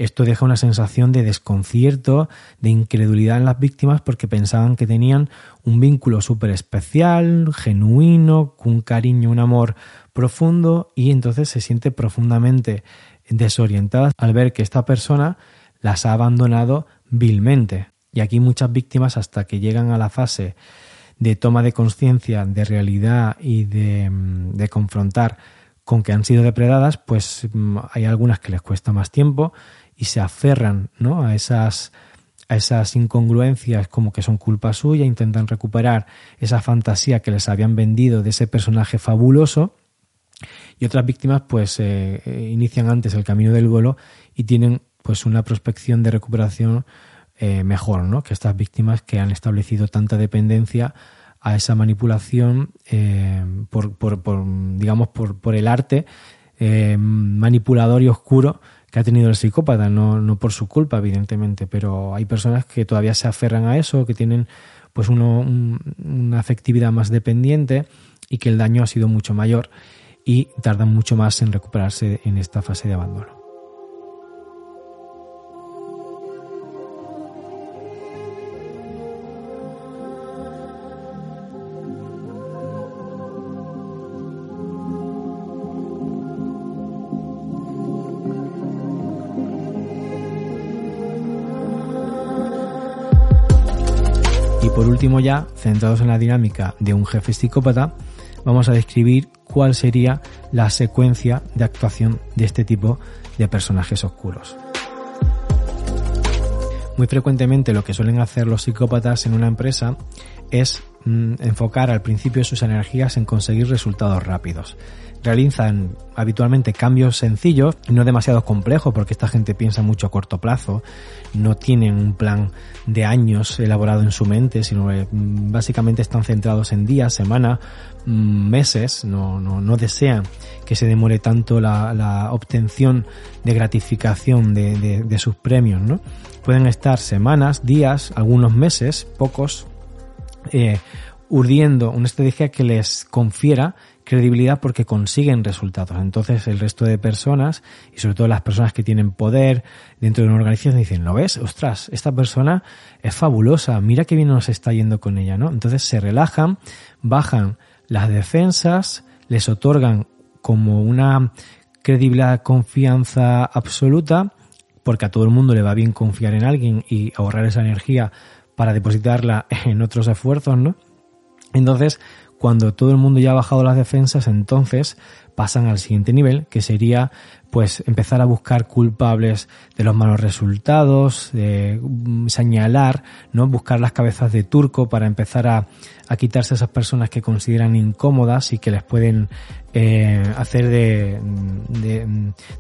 Esto deja una sensación de desconcierto, de incredulidad en las víctimas porque pensaban que tenían un vínculo súper especial, genuino, con un cariño, un amor profundo y entonces se siente profundamente desorientada al ver que esta persona las ha abandonado vilmente. Y aquí muchas víctimas hasta que llegan a la fase de toma de conciencia, de realidad y de, mm, confrontar con que han sido depredadas, pues mm, hay algunas que les cuesta más tiempo y se aferran ¿no? a esas a esas incongruencias como que son culpa suya, intentan recuperar esa fantasía que les habían vendido de ese personaje fabuloso y otras víctimas pues eh, eh, inician antes el camino del duelo y tienen pues una prospección de recuperación eh, mejor, ¿no? Que estas víctimas que han establecido tanta dependencia a esa manipulación por, por, digamos, por, por el arte manipulador y oscuro que ha tenido el psicópata, no, no por su culpa, evidentemente, pero hay personas que todavía se aferran a eso, que tienen pues uno, una afectividad más dependiente y que el daño ha sido mucho mayor y tardan mucho más en recuperarse en esta fase de abandono. Y por último ya, centrados en la dinámica de un jefe psicópata, vamos a describir cuál sería la secuencia de actuación de este tipo de personajes oscuros. Muy frecuentemente lo que suelen hacer los psicópatas en una empresa es mm, enfocar al principio sus energías en conseguir resultados rápidos realizan habitualmente cambios sencillos, no demasiado complejos porque esta gente piensa mucho a corto plazo, no tienen un plan de años elaborado en su mente, sino mm, básicamente están centrados en días, semanas, mm, meses, no, no, no desean que se demore tanto la, obtención de gratificación de, de, de sus premios, ¿no? Pueden estar semanas, días, algunos meses, pocos, eh, urdiendo una estrategia que les confiera credibilidad porque consiguen resultados. Entonces el resto de personas, y sobre todo las personas que tienen poder dentro de una organización, dicen, ¿lo ves? Ostras, esta persona es fabulosa, mira qué bien nos está yendo con ella, ¿no? Entonces se relajan, bajan las defensas, les otorgan como una credibilidad, confianza absoluta, porque a todo el mundo le va bien confiar en alguien y ahorrar esa energía para depositarla en otros esfuerzos, ¿no? Entonces, cuando todo el mundo ya ha bajado las defensas, entonces pasan al siguiente nivel, que sería pues empezar a buscar culpables de los malos resultados, mm, señalar, ¿no? Buscar las cabezas de turco para empezar a, quitarse a esas personas que consideran incómodas y que les pueden eh, hacer de,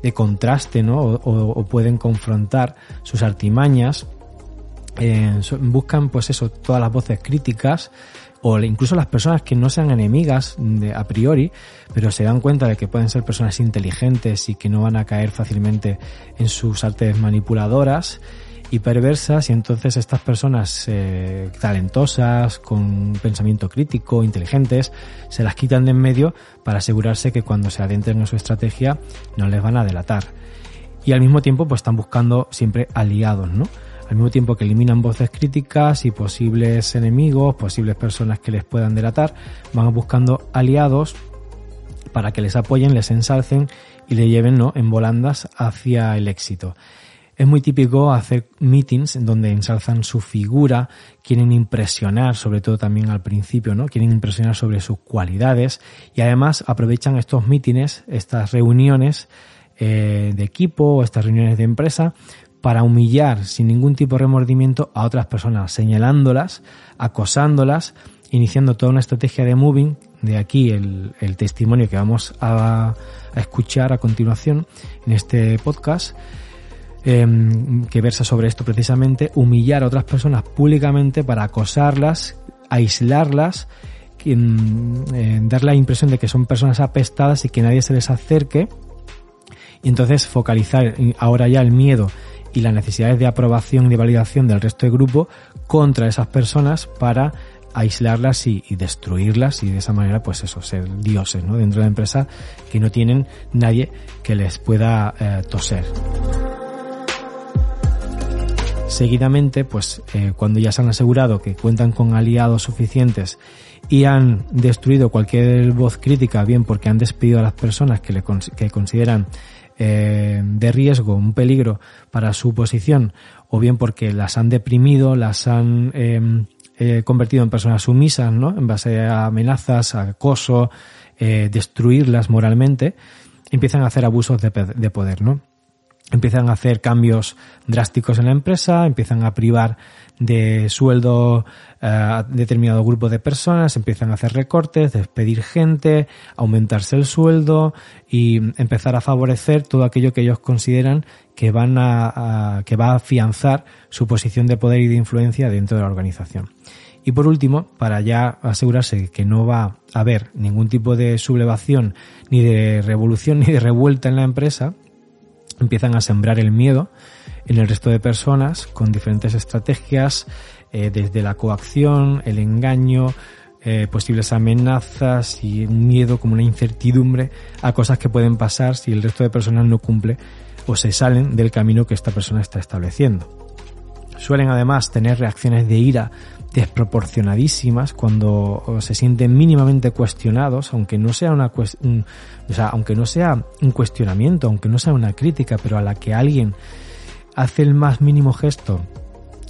de, contraste, ¿no? O, pueden confrontar sus artimañas. Eh, buscan pues eso, todas las voces críticas, o incluso las personas que no sean enemigas de, a priori, pero se dan cuenta de que pueden ser personas inteligentes y que no van a caer fácilmente en sus artes manipuladoras y perversas y entonces estas personas eh, talentosas, con pensamiento crítico, inteligentes, se las quitan de en medio para asegurarse que cuando se adentren en su estrategia no les van a delatar. Y al mismo tiempo pues están buscando siempre aliados, ¿no? Al mismo tiempo que eliminan voces críticas y posibles enemigos, posibles personas que les puedan delatar, van buscando aliados para que les apoyen, les ensalcen y le lleven ¿no? en volandas hacia el éxito. Es muy típico hacer meetings en donde ensalzan su figura, quieren impresionar, sobre todo también al principio, ¿no? Quieren impresionar sobre sus cualidades y además aprovechan estos mítines, estas reuniones eh, de equipo, estas reuniones de empresa, para humillar sin ningún tipo de remordimiento a otras personas, señalándolas, acosándolas, iniciando toda una estrategia de moving, de aquí el, testimonio que vamos a, a, escuchar a continuación en este podcast, eh, que versa sobre esto precisamente, humillar a otras personas públicamente para acosarlas, aislarlas, eh, dar la impresión de que son personas apestadas y que nadie se les acerque. Y entonces focalizar ahora ya el miedo y las necesidades de aprobación y de validación del resto del grupo contra esas personas para aislarlas y, destruirlas y de esa manera pues eso, ser dioses ¿no? dentro de la empresa que no tienen nadie que les pueda eh, toser. Seguidamente, pues eh, cuando ya se han asegurado que cuentan con aliados suficientes y han destruido cualquier voz crítica, bien porque han despedido a las personas que, le, que consideran eh, de riesgo, un peligro para su posición, o bien porque las han deprimido, las han em, eh, convertido en personas sumisas, ¿no? En base a amenazas, a acoso, eh, destruirlas moralmente, empiezan a hacer abusos de, de poder, ¿no? empiezan a hacer cambios drásticos en la empresa, empiezan a privar de sueldo eh, a determinado grupo de personas, empiezan a hacer recortes, despedir gente, aumentarse el sueldo y empezar a favorecer todo aquello que ellos consideran que van a, que va a afianzar su posición de poder y de influencia dentro de la organización. Y por último, para ya asegurarse que no va a haber ningún tipo de sublevación, ni de revolución, ni de revuelta en la empresa, empiezan a sembrar el miedo en el resto de personas con diferentes estrategias, eh, desde la coacción, el engaño, eh, posibles amenazas y un miedo como una incertidumbre a cosas que pueden pasar si el resto de personas no cumple o se salen del camino que esta persona está estableciendo. Suelen además tener reacciones de ira desproporcionadísimas cuando se sienten mínimamente cuestionados, aunque no sea una un, o sea, aunque no sea un cuestionamiento, aunque no sea una crítica, pero a la que alguien hace el más mínimo gesto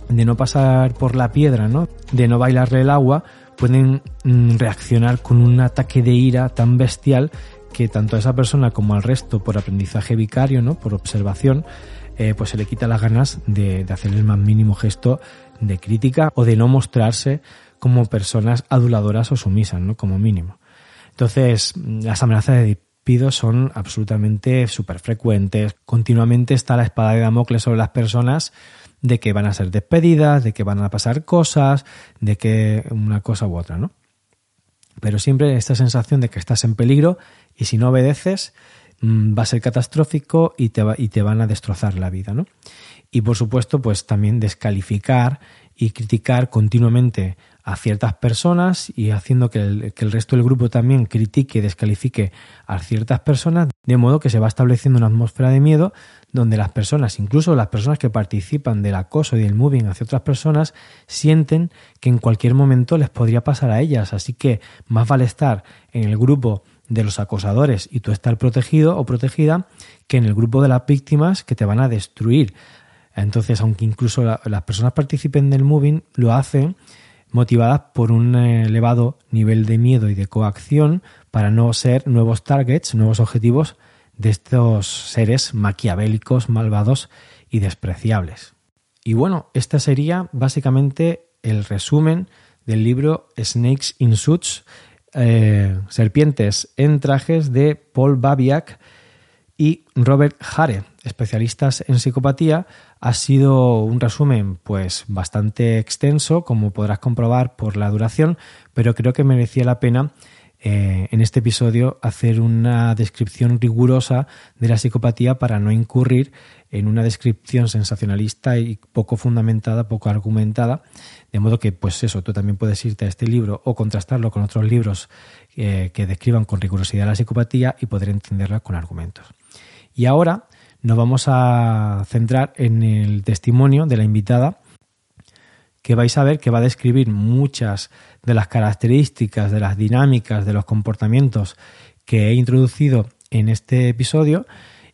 de no pasar por la piedra, ¿no? De no bailarle el agua, pueden mm, reaccionar con un ataque de ira tan bestial que tanto a esa persona como al resto por aprendizaje vicario, ¿no? Por observación, eh, pues se le quita las ganas de, de hacer el más mínimo gesto de crítica o de no mostrarse como personas aduladoras o sumisas, ¿no? Como mínimo. Entonces, las amenazas de despido son absolutamente súper frecuentes. Continuamente está la espada de Damocles sobre las personas de que van a ser despedidas, de que van a pasar cosas, de que una cosa u otra, ¿no? Pero siempre esta sensación de que estás en peligro y si no obedeces mm, va a ser catastrófico y te, y te van a destrozar la vida, ¿no? y por supuesto pues también descalificar y criticar continuamente a ciertas personas y haciendo que el, que el, resto del grupo también critique y descalifique a ciertas personas, de modo que se va estableciendo una atmósfera de miedo donde las personas, incluso las personas que participan del acoso y del moving hacia otras personas, sienten que en cualquier momento les podría pasar a ellas. Así que más vale estar en el grupo de los acosadores y tú estar protegido o protegida que en el grupo de las víctimas que te van a destruir. Entonces, aunque incluso las personas participen del moving, lo hacen motivadas por un elevado nivel de miedo y de coacción para no ser nuevos targets, nuevos objetivos de estos seres maquiavélicos, malvados y despreciables. Y bueno, este sería básicamente el resumen del libro Snakes in Suits, eh, Serpientes en trajes de Paul Babiak y Robert Hare, especialistas en psicopatía, ha sido un resumen pues bastante extenso, como podrás comprobar por la duración, pero creo que merecía la pena eh, en este episodio hacer una descripción rigurosa de la psicopatía para no incurrir en una descripción sensacionalista y poco fundamentada, poco argumentada, de modo que pues eso, tú también puedes irte a este libro o contrastarlo con otros libros eh, que describan con rigurosidad la psicopatía y poder entenderla con argumentos. Y ahora nos vamos a centrar en el testimonio de la invitada, que vais a ver que va a describir muchas de las características, de las dinámicas, de los comportamientos que he introducido en este episodio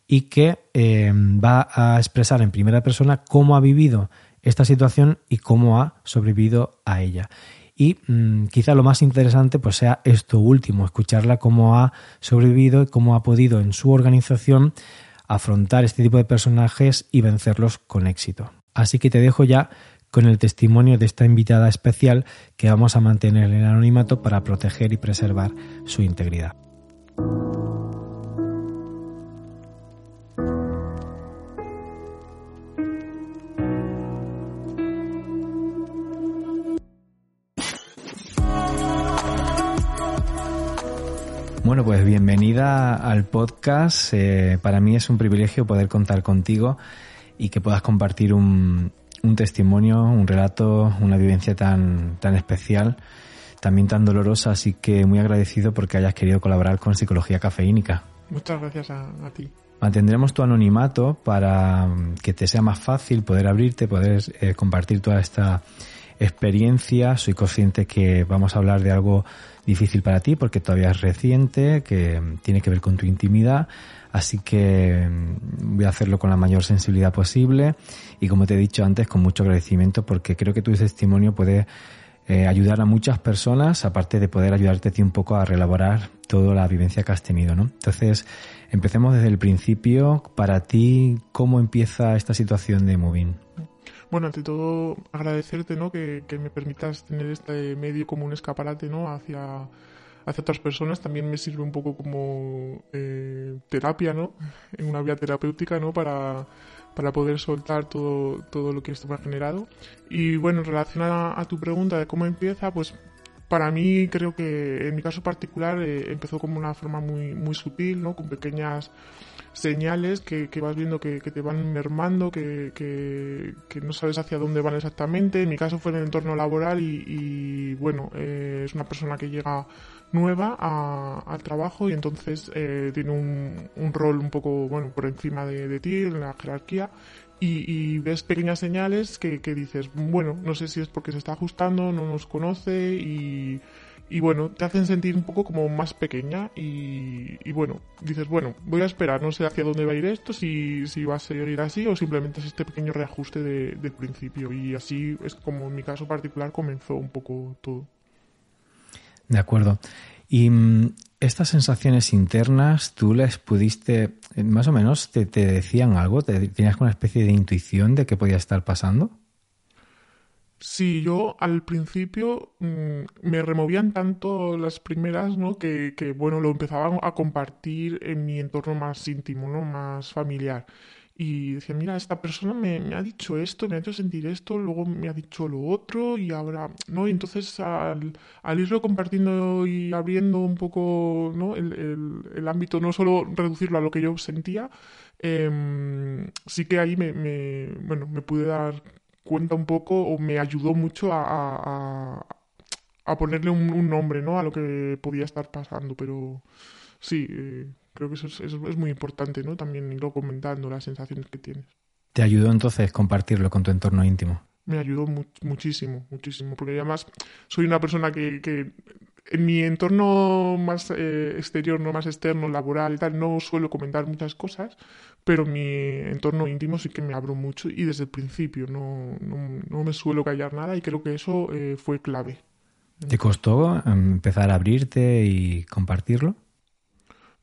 y que eh, va a expresar en primera persona cómo ha vivido esta situación y cómo ha sobrevivido a ella. Y mm, quizá lo más interesante pues sea esto último, escucharla cómo ha sobrevivido y cómo ha podido en su organización afrontar este tipo de personajes y vencerlos con éxito. Así que te dejo ya con el testimonio de esta invitada especial que vamos a mantener en el anonimato para proteger y preservar su integridad. Bueno, pues bienvenida al podcast. Eh, para mí es un privilegio poder contar contigo y que puedas compartir un, un testimonio, un relato, una vivencia tan, tan especial, también tan dolorosa, así que muy agradecido porque hayas querido colaborar con Psicología Cafeínica. Muchas gracias a, ti. Mantendremos tu anonimato para que te sea más fácil poder abrirte, poder eh, compartir toda esta experiencia. Soy consciente que vamos a hablar de algo difícil para ti porque todavía es reciente, que tiene que ver con tu intimidad. Así que mm, voy a hacerlo con la mayor sensibilidad posible y como te he dicho antes, con mucho agradecimiento porque creo que tu testimonio puede eh, ayudar a muchas personas, aparte de poder ayudarte ti un poco a relaborar toda la vivencia que has tenido, ¿no? Entonces, empecemos desde el principio. Para ti, ¿cómo empieza esta situación de Moving? Bueno, ante todo, agradecerte, ¿no? Que, que me permitas tener este medio como un escaparate, ¿no? Hacia hacia otras personas también me sirve un poco como eh, terapia, ¿no? En una vía terapéutica, ¿no? Para, para poder soltar todo, todo lo que esto me ha generado. Y bueno, en relación a, tu pregunta de cómo empieza, pues para mí creo que en mi caso particular eh, empezó como una forma muy, muy sutil, ¿no? Con pequeñas señales que, que vas viendo que, que, te van mermando, que, que, no sabes hacia dónde van exactamente. En mi caso fue en el entorno laboral y, y bueno, eh, es una persona que llega nueva al trabajo y entonces eh, tiene un, un, rol un poco bueno por encima de, de ti en la jerarquía y, y, ves pequeñas señales que, que dices bueno no sé si es porque se está ajustando no nos conoce y, y bueno te hacen sentir un poco como más pequeña y, y, bueno dices bueno voy a esperar no sé hacia dónde va a ir esto si, si va a seguir así o simplemente es este pequeño reajuste de, del principio y así es como en mi caso particular comenzó un poco todo de acuerdo. Y mm, estas sensaciones internas, tú las pudiste, eh, más o menos, te, te decían algo, ¿Te, tenías una especie de intuición de qué podía estar pasando. Sí, yo al principio mm, me removían tanto las primeras, ¿no? Que, que, bueno, lo empezaba a compartir en mi entorno más íntimo, ¿no? Más familiar y decía, mira, esta persona me, ha dicho esto, me ha hecho sentir esto, luego me ha dicho lo otro y ahora, ¿no? Y entonces al, al irlo compartiendo y abriendo un poco, ¿no? El, el, el, ámbito, no solo reducirlo a lo que yo sentía, eh, sí que ahí me, bueno, me pude dar cuenta un poco o me ayudó mucho a, a, a ponerle un, un, nombre, ¿no? A lo que podía estar pasando, pero sí... Eh, creo que eso es, es, muy importante, ¿no? También irlo comentando las sensaciones que tienes. ¿Te ayudó entonces compartirlo con tu entorno íntimo? Me ayudó mu muchísimo, muchísimo, porque además soy una persona que, que en mi entorno más eh, exterior, no más externo, laboral y tal, no suelo comentar muchas cosas, pero mi entorno íntimo sí que me abro mucho y desde el principio no, no, no me suelo callar nada y creo que eso eh, fue clave. ¿Te costó empezar a abrirte y compartirlo?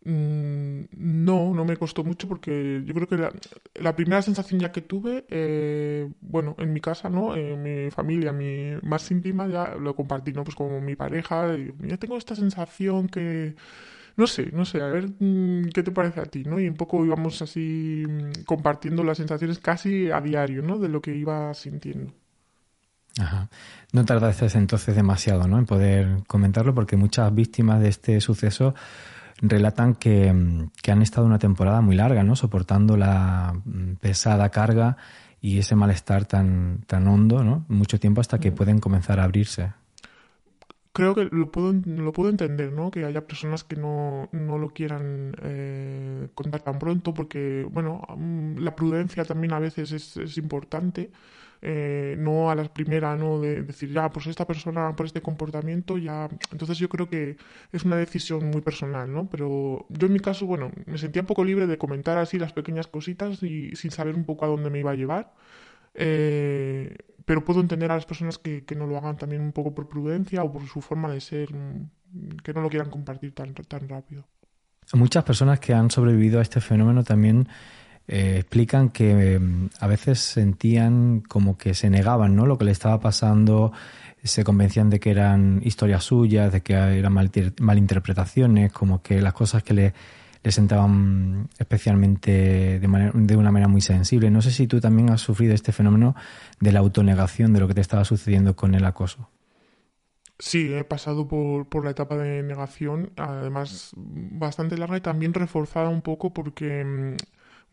Mm, no, no me costó mucho porque yo creo que la, la primera sensación ya que tuve, eh, bueno, en mi casa, ¿no? En mi familia, mi más íntima, ya lo compartí, ¿no? Pues como mi pareja, y ya tengo esta sensación que, no sé, no sé, a ver mm, qué te parece a ti, ¿no? Y un poco íbamos así mm, compartiendo las sensaciones casi a diario, ¿no? De lo que iba sintiendo. Ajá. No tardaste entonces demasiado, ¿no? En poder comentarlo porque muchas víctimas de este suceso relatan que, que, han estado una temporada muy larga, ¿no? Soportando la mm, pesada carga y ese malestar tan, tan hondo, ¿no? Mucho tiempo hasta que mm. pueden comenzar a abrirse. Creo que lo puedo, lo puedo entender, ¿no? Que haya personas que no, no lo quieran eh, contar tan pronto porque, bueno, mm, la prudencia también a veces es, es importante eh, no a la primera, ¿no? De decir, ya, pues esta persona por este comportamiento ya... Entonces yo creo que es una decisión muy personal, ¿no? Pero yo en mi caso, bueno, me sentía un poco libre de comentar así las pequeñas cositas y sin saber un poco a dónde me iba a llevar. Eh, pero puedo entender a las personas que, que, no lo hagan también un poco por prudencia o por su forma de ser, mm, que no lo quieran compartir tan, tan rápido. Muchas personas que han sobrevivido a este fenómeno también eh, explican que mm, a veces sentían como que se negaban ¿no? lo que le estaba pasando, se convencían de que eran historias suyas, de que eran mal, malinterpretaciones, como que las cosas que le, le sentaban especialmente de, manera, de una manera muy sensible. No sé si tú también has sufrido este fenómeno de la autonegación de lo que te estaba sucediendo con el acoso. Sí, he pasado por, por la etapa de negación, además bastante larga y también reforzada un poco porque mm,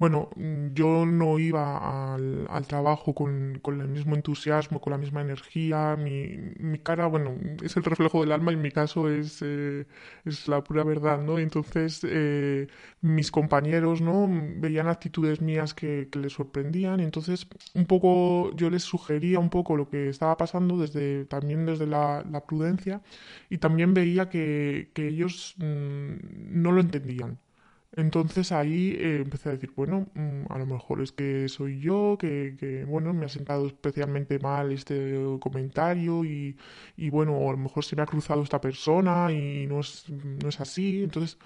bueno, mm, yo no iba al, trabajo con, el mismo entusiasmo, con la misma energía. Mi, cara, bueno, es el reflejo del alma, en mi caso es, eh, es la pura verdad, ¿no? Entonces, eh, mis compañeros, ¿no? Veían actitudes mías que, les sorprendían. Entonces, un poco, yo les sugería un poco lo que estaba pasando desde, también desde la, prudencia. Y también veía que, ellos mmm, no lo entendían. Entonces ahí eh, empecé a decir, bueno, mm, a lo mejor es que soy yo, que, que, bueno, me ha sentado especialmente mal este comentario y, y bueno, a lo mejor se me ha cruzado esta persona y no es, no es así. Entonces,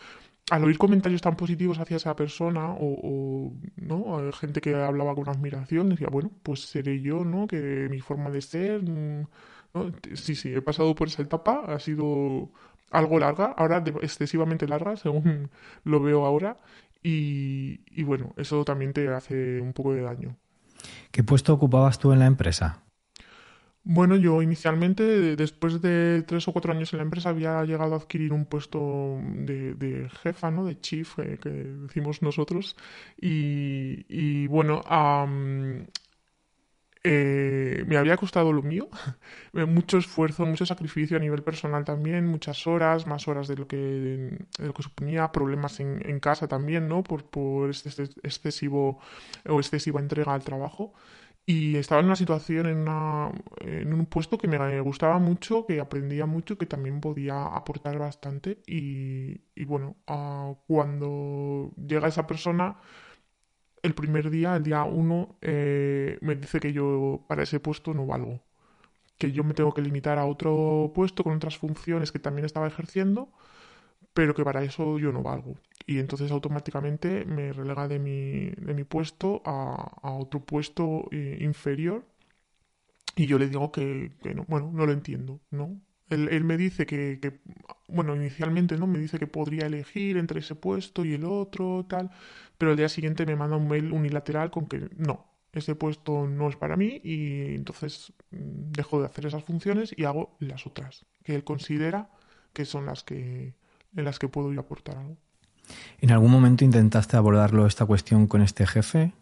al oír comentarios tan positivos hacia esa persona o, o no gente que hablaba con admiración decía bueno pues seré yo no que mi forma de ser mm, ¿no? sí sí he pasado por esa etapa ha sido algo larga, ahora excesivamente larga, según lo veo ahora, y, y, bueno, eso también te hace un poco de daño. ¿Qué puesto ocupabas tú en la empresa? Bueno, yo inicialmente, después de tres o cuatro años en la empresa, había llegado a adquirir un puesto de, de jefa, ¿no? De chief, eh, que decimos nosotros. Y, y bueno, um, eh, me había costado lo mío, mucho esfuerzo, mucho sacrificio a nivel personal también, muchas horas, más horas de lo que, de lo que suponía, problemas en, en, casa también, ¿no? Por, por este, este excesivo o excesiva entrega al trabajo. Y estaba en una situación, en, una, en un puesto que me gustaba mucho, que aprendía mucho, que también podía aportar bastante. Y, y bueno, uh, cuando llega esa persona el primer día, el día uno, eh, me dice que yo para ese puesto no valgo. Que yo me tengo que limitar a otro puesto con otras funciones que también estaba ejerciendo, pero que para eso yo no valgo. Y entonces automáticamente me relega de mi, de mi puesto a, otro puesto eh, inferior. Y yo le digo que, que, no, bueno, no lo entiendo, ¿no? Él, me dice que, que, bueno, inicialmente, ¿no? Me dice que podría elegir entre ese puesto y el otro, tal, pero el día siguiente me manda un mail unilateral con que no, ese puesto no es para mí y entonces mm, dejo de hacer esas funciones y hago las otras, que él considera que son las que, en las que puedo yo aportar algo. ¿En algún momento intentaste abordarlo esta cuestión con este jefe?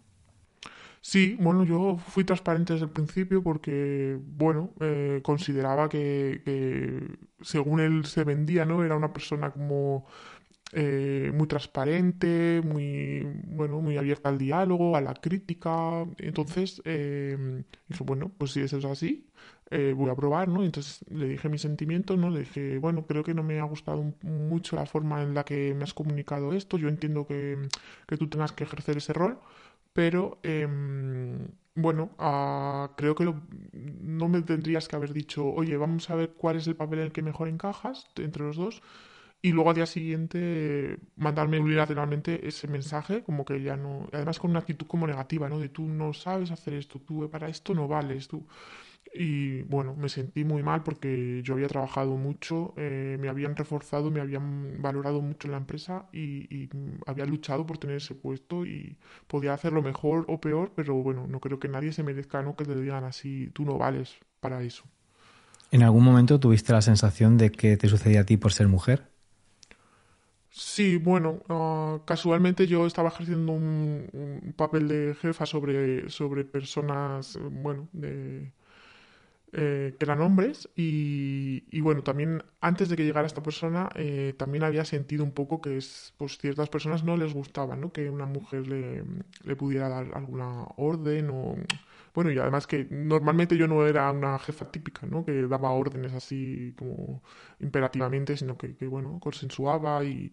Sí, bueno, yo fui transparente desde el principio porque, bueno, eh, consideraba que, según él se vendía, ¿no? Era una persona como eh, muy transparente, muy, bueno, muy abierta al diálogo, a la crítica. Entonces, eh, dije, bueno, pues si eso es así, eh, voy a probar, ¿no? Entonces le dije mis sentimientos, ¿no? Le dije, bueno, creo que no me ha gustado mucho la forma en la que me has comunicado esto. Yo entiendo que, que tú tengas que ejercer ese rol pero eh, bueno, uh, creo que lo, no me tendrías que haber dicho, oye, vamos a ver cuál es el papel en el que mejor encajas entre los dos, y luego al día siguiente mandarme unilateralmente ese mensaje, como que ya no, además con una actitud como negativa, ¿no? De tú no sabes hacer esto, tú para esto no vales, tú. Y bueno, me sentí muy mal porque yo había trabajado mucho, eh, me habían reforzado, me habían valorado mucho en la empresa y, y, había luchado por tener ese puesto y podía hacerlo mejor o peor, pero bueno, no creo que nadie se merezca ¿no? que te digan así, tú no vales para eso. ¿En algún momento tuviste la sensación de que te sucedía a ti por ser mujer? Sí, bueno, uh, casualmente yo estaba ejerciendo un, un papel de jefa sobre, sobre personas, bueno, de eh, que eran hombres y, bueno, también antes de que llegara esta persona eh, también había sentido un poco que es, pues ciertas personas no les gustaba, ¿no? Que una mujer le, le, pudiera dar alguna orden o... Bueno, y además que normalmente yo no era una jefa típica, ¿no? Que daba órdenes así como imperativamente, sino que, bueno, consensuaba y...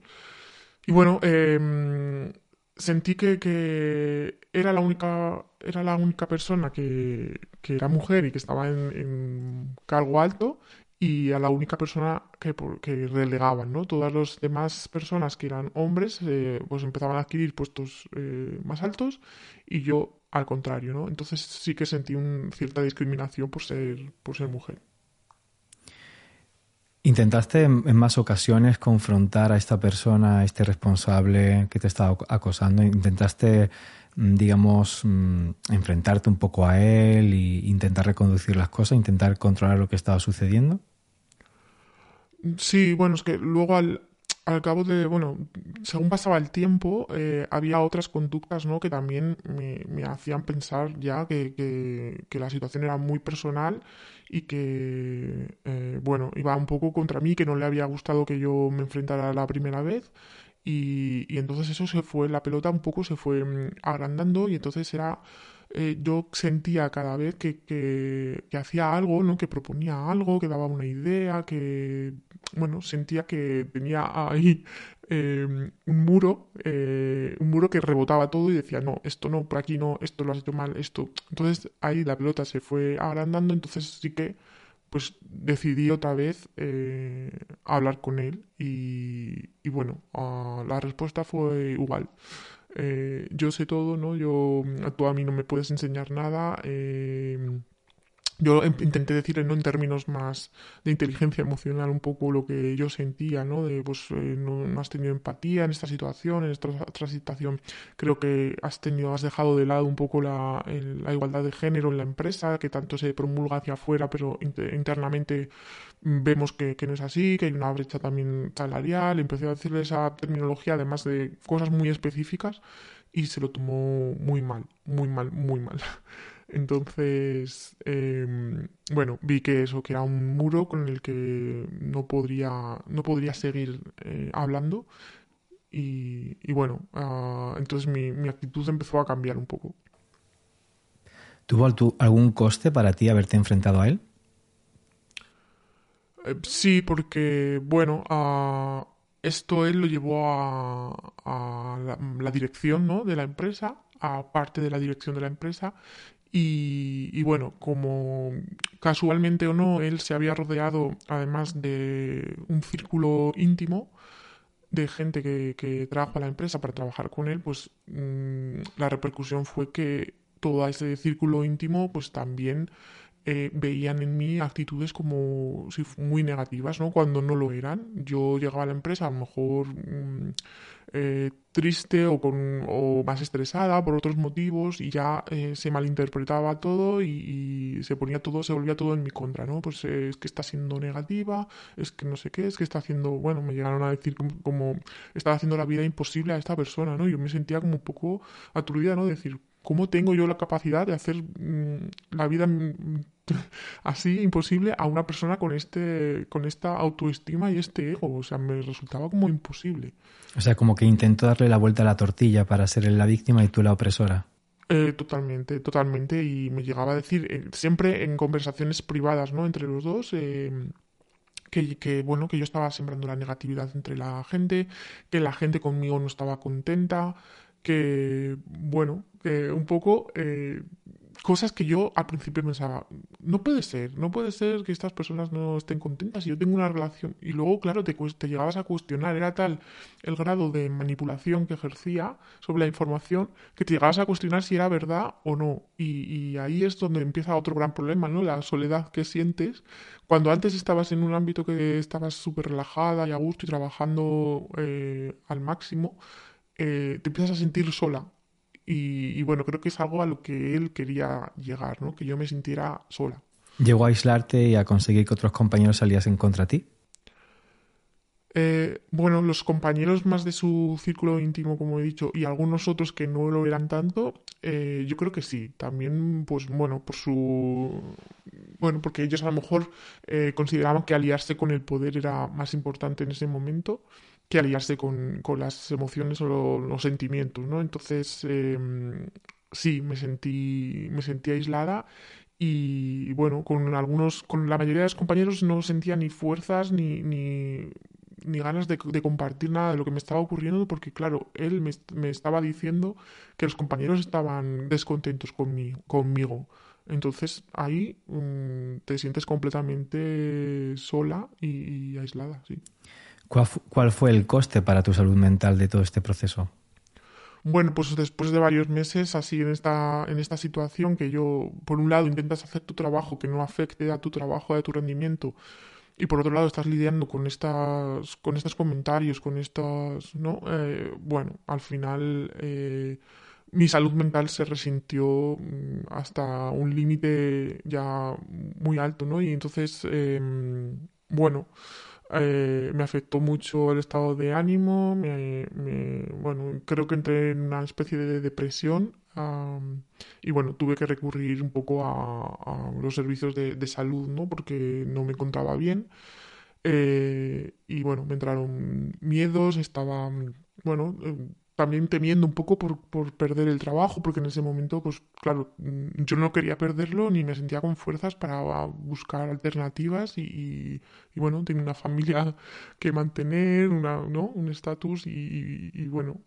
Y bueno, eh, sentí que, que, era la única era la única persona que, que era mujer y que estaba en, cargo alto y a la única persona que, que relegaban, ¿no? Todas las demás personas que eran hombres eh, pues empezaban a adquirir puestos eh, más altos y yo al contrario, ¿no? Entonces sí que sentí un, cierta discriminación por ser, por ser mujer. ¿Intentaste en más ocasiones confrontar a esta persona, a este responsable que te estaba acosando? ¿Intentaste, digamos, mm, enfrentarte un poco a él e intentar reconducir las cosas, intentar controlar lo que estaba sucediendo? Sí, bueno, es que luego al, al cabo de, bueno, según pasaba el tiempo, eh, había otras conductas, ¿no? Que también me, me hacían pensar ya que, que, que, la situación era muy personal y que, eh, bueno, iba un poco contra mí, que no le había gustado que yo me enfrentara la primera vez. Y, y entonces eso se fue, la pelota un poco se fue mm, agrandando y entonces era eh, yo sentía cada vez que, que, que, hacía algo, ¿no? que proponía algo, que daba una idea, que, bueno, sentía que tenía ahí eh, un muro, eh, un muro que rebotaba todo y decía, no, esto no, por aquí no, esto lo has hecho mal, esto. Entonces ahí la pelota se fue agrandando, entonces sí que pues decidí otra vez eh, hablar con él y, y bueno, uh, la respuesta fue igual eh, yo sé todo, ¿no? Yo, tú a mí no me puedes enseñar nada. Eh, yo em, intenté decirle no en términos más de inteligencia emocional un poco lo que yo sentía no de pues eh, no, has tenido empatía en esta situación en esta otra situación. Creo que has tenido has dejado de lado un poco la, la igualdad de género en la empresa que tanto se promulga hacia afuera pero inter, internamente vemos que, que, no es así que hay una brecha también salarial. Empecé a decirle esa terminología además de cosas muy específicas y se lo tomó muy mal muy mal muy mal Entonces, eh, bueno, vi que eso, que era un muro con el que no podría, no podría seguir eh, hablando. Y, y bueno, uh, entonces mi, mi, actitud empezó a cambiar un poco. ¿Tuvo algún coste para ti haberte enfrentado a él? Eh, sí, porque, bueno, uh, esto él lo llevó a, a la, la, dirección ¿no? de la empresa, a parte de la dirección de la empresa, y, bueno, como casualmente o no, él se había rodeado además de un círculo íntimo de gente que, que trabaja a la empresa para trabajar con él, pues mmm, la repercusión fue que todo ese círculo íntimo pues también eh, veían en mí actitudes como si muy negativas, ¿no? Cuando no lo eran. Yo llegaba a la empresa a lo mejor mmm, eh, triste o, con, o más estresada por otros motivos y ya eh, se malinterpretaba todo y, se ponía todo, se volvía todo en mi contra, ¿no? Pues eh, es que está siendo negativa, es que no sé qué, es que está haciendo, bueno, me llegaron a decir como, como estaba haciendo la vida imposible a esta persona, ¿no? Yo me sentía como un poco aturdida, ¿no? De decir, ¿cómo tengo yo la capacidad de hacer mmm, la vida mmm, así imposible a una persona con este con esta autoestima y este ego o sea me resultaba como imposible. O sea como que intentó darle la vuelta a la tortilla para ser la víctima y tú la opresora. Eh, totalmente totalmente. Y me llegaba a decir eh, siempre en conversaciones privadas no entre los dos eh, que, que, bueno que yo estaba sembrando la negatividad entre la gente que la gente conmigo no estaba contenta que bueno que un poco eh, cosas que yo al principio pensaba, no puede ser, no puede ser que estas personas no estén contentas y yo tengo una relación. Y luego, claro, te, te, llegabas a cuestionar, era tal el grado de manipulación que ejercía sobre la información que te llegabas a cuestionar si era verdad o no. Y, ahí es donde empieza otro gran problema, ¿no? La soledad que sientes cuando antes estabas en un ámbito que estabas súper relajada y a gusto y trabajando eh, al máximo. Eh, te empiezas a sentir sola, y, y, bueno, creo que es algo a lo que él quería llegar, ¿no? Que yo me sintiera sola. ¿Llegó a aislarte y a conseguir que otros compañeros saliesen contra ti? Eh, bueno, los compañeros más de su círculo íntimo, como he dicho, y algunos otros que no lo eran tanto, eh, yo creo que sí. También, pues bueno, por su. Bueno, porque ellos a lo mejor eh, consideraban que aliarse con el poder era más importante en ese momento que aliarse con, con las emociones o lo, los sentimientos, ¿no? Entonces, eh, sí, me sentí, me sentí aislada y, bueno, con algunos, con la mayoría de los compañeros no sentía ni fuerzas ni, ni, ni ganas de, de, compartir nada de lo que me estaba ocurriendo porque, claro, él me, me estaba diciendo que los compañeros estaban descontentos conmigo. conmigo. Entonces ahí mmm, te sientes completamente sola y, y aislada, sí. ¿Cuál, ¿Cuál fue el coste para tu salud mental de todo este proceso? Bueno, pues después de varios meses así en esta, en esta situación que yo, por un lado, intentas hacer tu trabajo que no afecte a tu trabajo, a tu rendimiento, y por otro lado estás lidiando con estas, con estos comentarios, con estas, ¿no? Eh, bueno, al final eh, mi salud mental se resintió mm, hasta un límite ya muy alto, ¿no? Y entonces, eh, bueno, eh, me afectó mucho el estado de ánimo, me, bueno, creo que entré en una especie de depresión y bueno, tuve que recurrir un poco a, los servicios de, salud, ¿no? Porque no me encontraba bien. Eh, y bueno, me entraron miedos, estaba, bueno, eh, también temiendo un poco por, por, perder el trabajo, porque en ese momento, pues claro, mm, yo no quería perderlo ni me sentía con fuerzas para buscar alternativas y, bueno, tenía una familia que mantener, una, ¿no? un estatus y, bueno,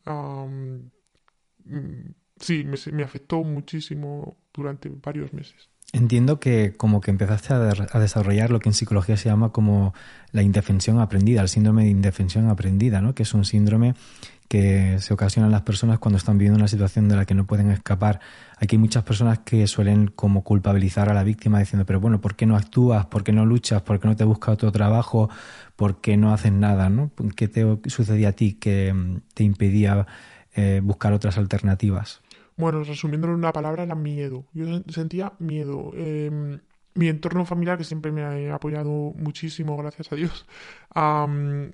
mm, sí, me, me afectó muchísimo durante varios meses. Entiendo que como que empezaste a, desarrollar lo que en psicología se llama como la indefensión aprendida, el síndrome de indefensión aprendida, ¿no? que es un síndrome que se ocasiona en las personas cuando están viviendo una situación de la que no pueden escapar. Aquí hay muchas personas que suelen como culpabilizar a la víctima diciendo, pero bueno, ¿por qué no actúas? ¿Por qué no luchas? ¿Por qué no te buscas otro trabajo? ¿Por qué no haces nada? ¿Qué te sucedía a ti que mm, te impedía eh, buscar otras alternativas? Bueno, resumiéndolo en una palabra, era miedo. Yo sentía miedo. Em, mi entorno familiar, que siempre me ha apoyado muchísimo, gracias a Dios,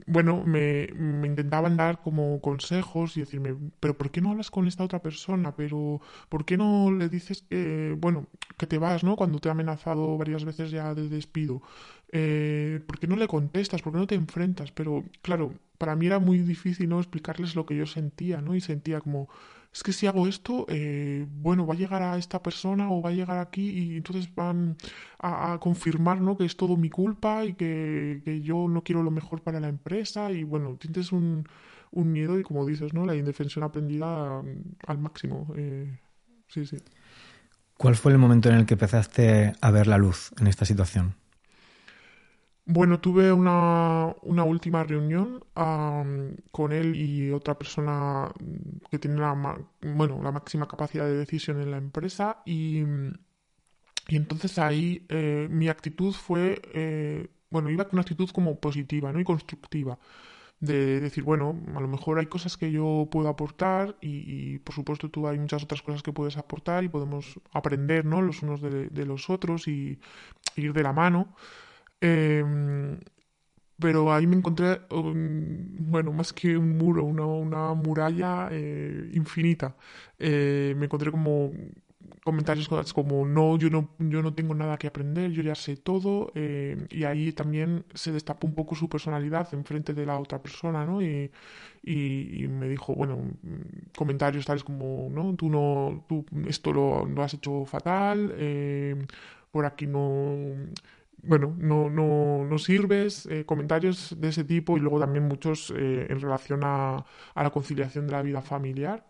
bueno, me, intentaban dar como consejos y decirme, pero ¿por qué no hablas con esta otra persona? Pero ¿por qué no le dices que, bueno, que te vas, ¿no? Cuando te ha amenazado varias veces ya de despido. Eh, ¿Por qué no le contestas? ¿Por qué no te enfrentas? Pero, claro, para mí era muy difícil, ¿no? Explicarles lo que yo sentía, ¿no? Y sentía como es que si hago esto, eh, bueno, va a llegar a esta persona o va a llegar aquí y entonces van a, confirmar ¿no? que es todo mi culpa y que, yo no quiero lo mejor para la empresa y bueno, tienes un, un miedo y como dices, ¿no? La indefensión aprendida mm, al máximo. Eh, sí, sí. ¿Cuál fue el momento en el que empezaste a ver la luz en esta situación? Bueno, tuve una, una última reunión con él y otra persona que tiene la, bueno, la máxima capacidad de decisión en la empresa y, y entonces ahí eh, mi actitud fue, eh, bueno, iba con una actitud como positiva ¿no? y constructiva de decir, bueno, a lo mejor hay cosas que yo puedo aportar y, por supuesto tú hay muchas otras cosas que puedes aportar y podemos aprender ¿no? los unos de, de los otros y ir de la mano. Em, pero ahí me encontré, bueno, más que un muro, una, una muralla eh, infinita. Eh, me encontré como comentarios como no yo no yo no tengo nada que aprender yo ya sé todo eh, y ahí también se destapó un poco su personalidad en frente de la otra persona no y, y, me dijo bueno comentarios tales como no tú no tú esto lo, lo has hecho fatal por aquí no bueno, no, no, no sirves, eh, comentarios de ese tipo y luego también muchos eh, en relación a, a, la conciliación de la vida familiar,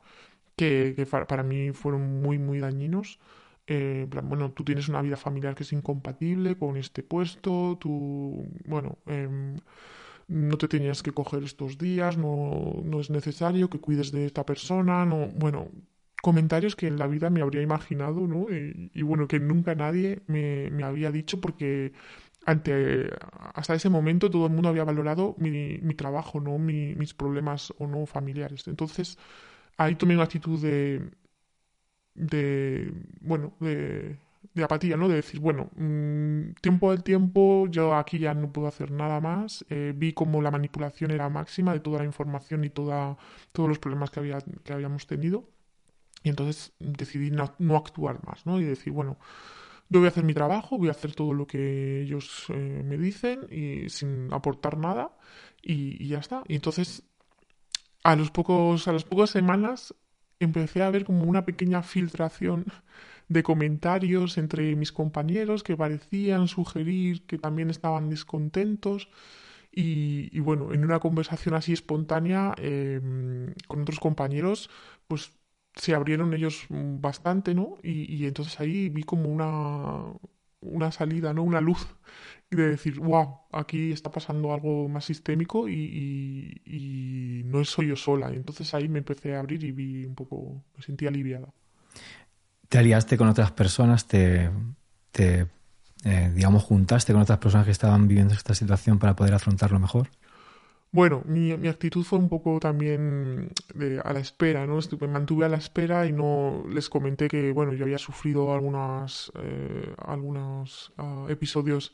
que, que para mí fueron muy, muy dañinos. Eh, bueno, tú tienes una vida familiar que es incompatible con este puesto, tú, bueno, em, no te tenías que coger estos días, no, no es necesario que cuides de esta persona, no, bueno, comentarios que en la vida me habría imaginado, ¿no? Y, bueno, que nunca nadie me, me, había dicho porque ante hasta ese momento todo el mundo había valorado mi, mi trabajo, no mis problemas o no familiares. Entonces, ahí tomé una actitud de, de bueno, de, de apatía, ¿no? De decir, bueno, mmm, tiempo del tiempo, yo aquí ya no puedo hacer nada más. Eh, vi como la manipulación era máxima de toda la información y toda, todos los problemas que, había, que habíamos tenido. Y entonces decidí no, actuar más, ¿no? Y decir, bueno, yo voy a hacer mi trabajo, voy a hacer todo lo que ellos eh, me dicen y sin aportar nada y, ya está. Y entonces, a los pocos, a las pocas semanas empecé a ver como una pequeña filtración de comentarios entre mis compañeros que parecían sugerir que también estaban descontentos. Y, bueno, en una conversación así espontánea em, con otros compañeros, pues se abrieron ellos bastante, ¿no? Y, y entonces ahí vi como una, una salida, ¿no? Una luz de decir, wow, aquí está pasando algo más sistémico y, y, no soy yo sola. Entonces ahí me empecé a abrir y vi un poco, me sentí aliviada. ¿Te aliaste con otras personas? ¿Te, te eh, digamos, juntaste con otras personas que estaban viviendo esta situación para poder afrontarlo mejor? Bueno, mi, mi, actitud fue un poco también de, a la espera, ¿no? Me mantuve a la espera y no les comenté que, bueno, yo había sufrido algunas, eh, algunos uh, episodios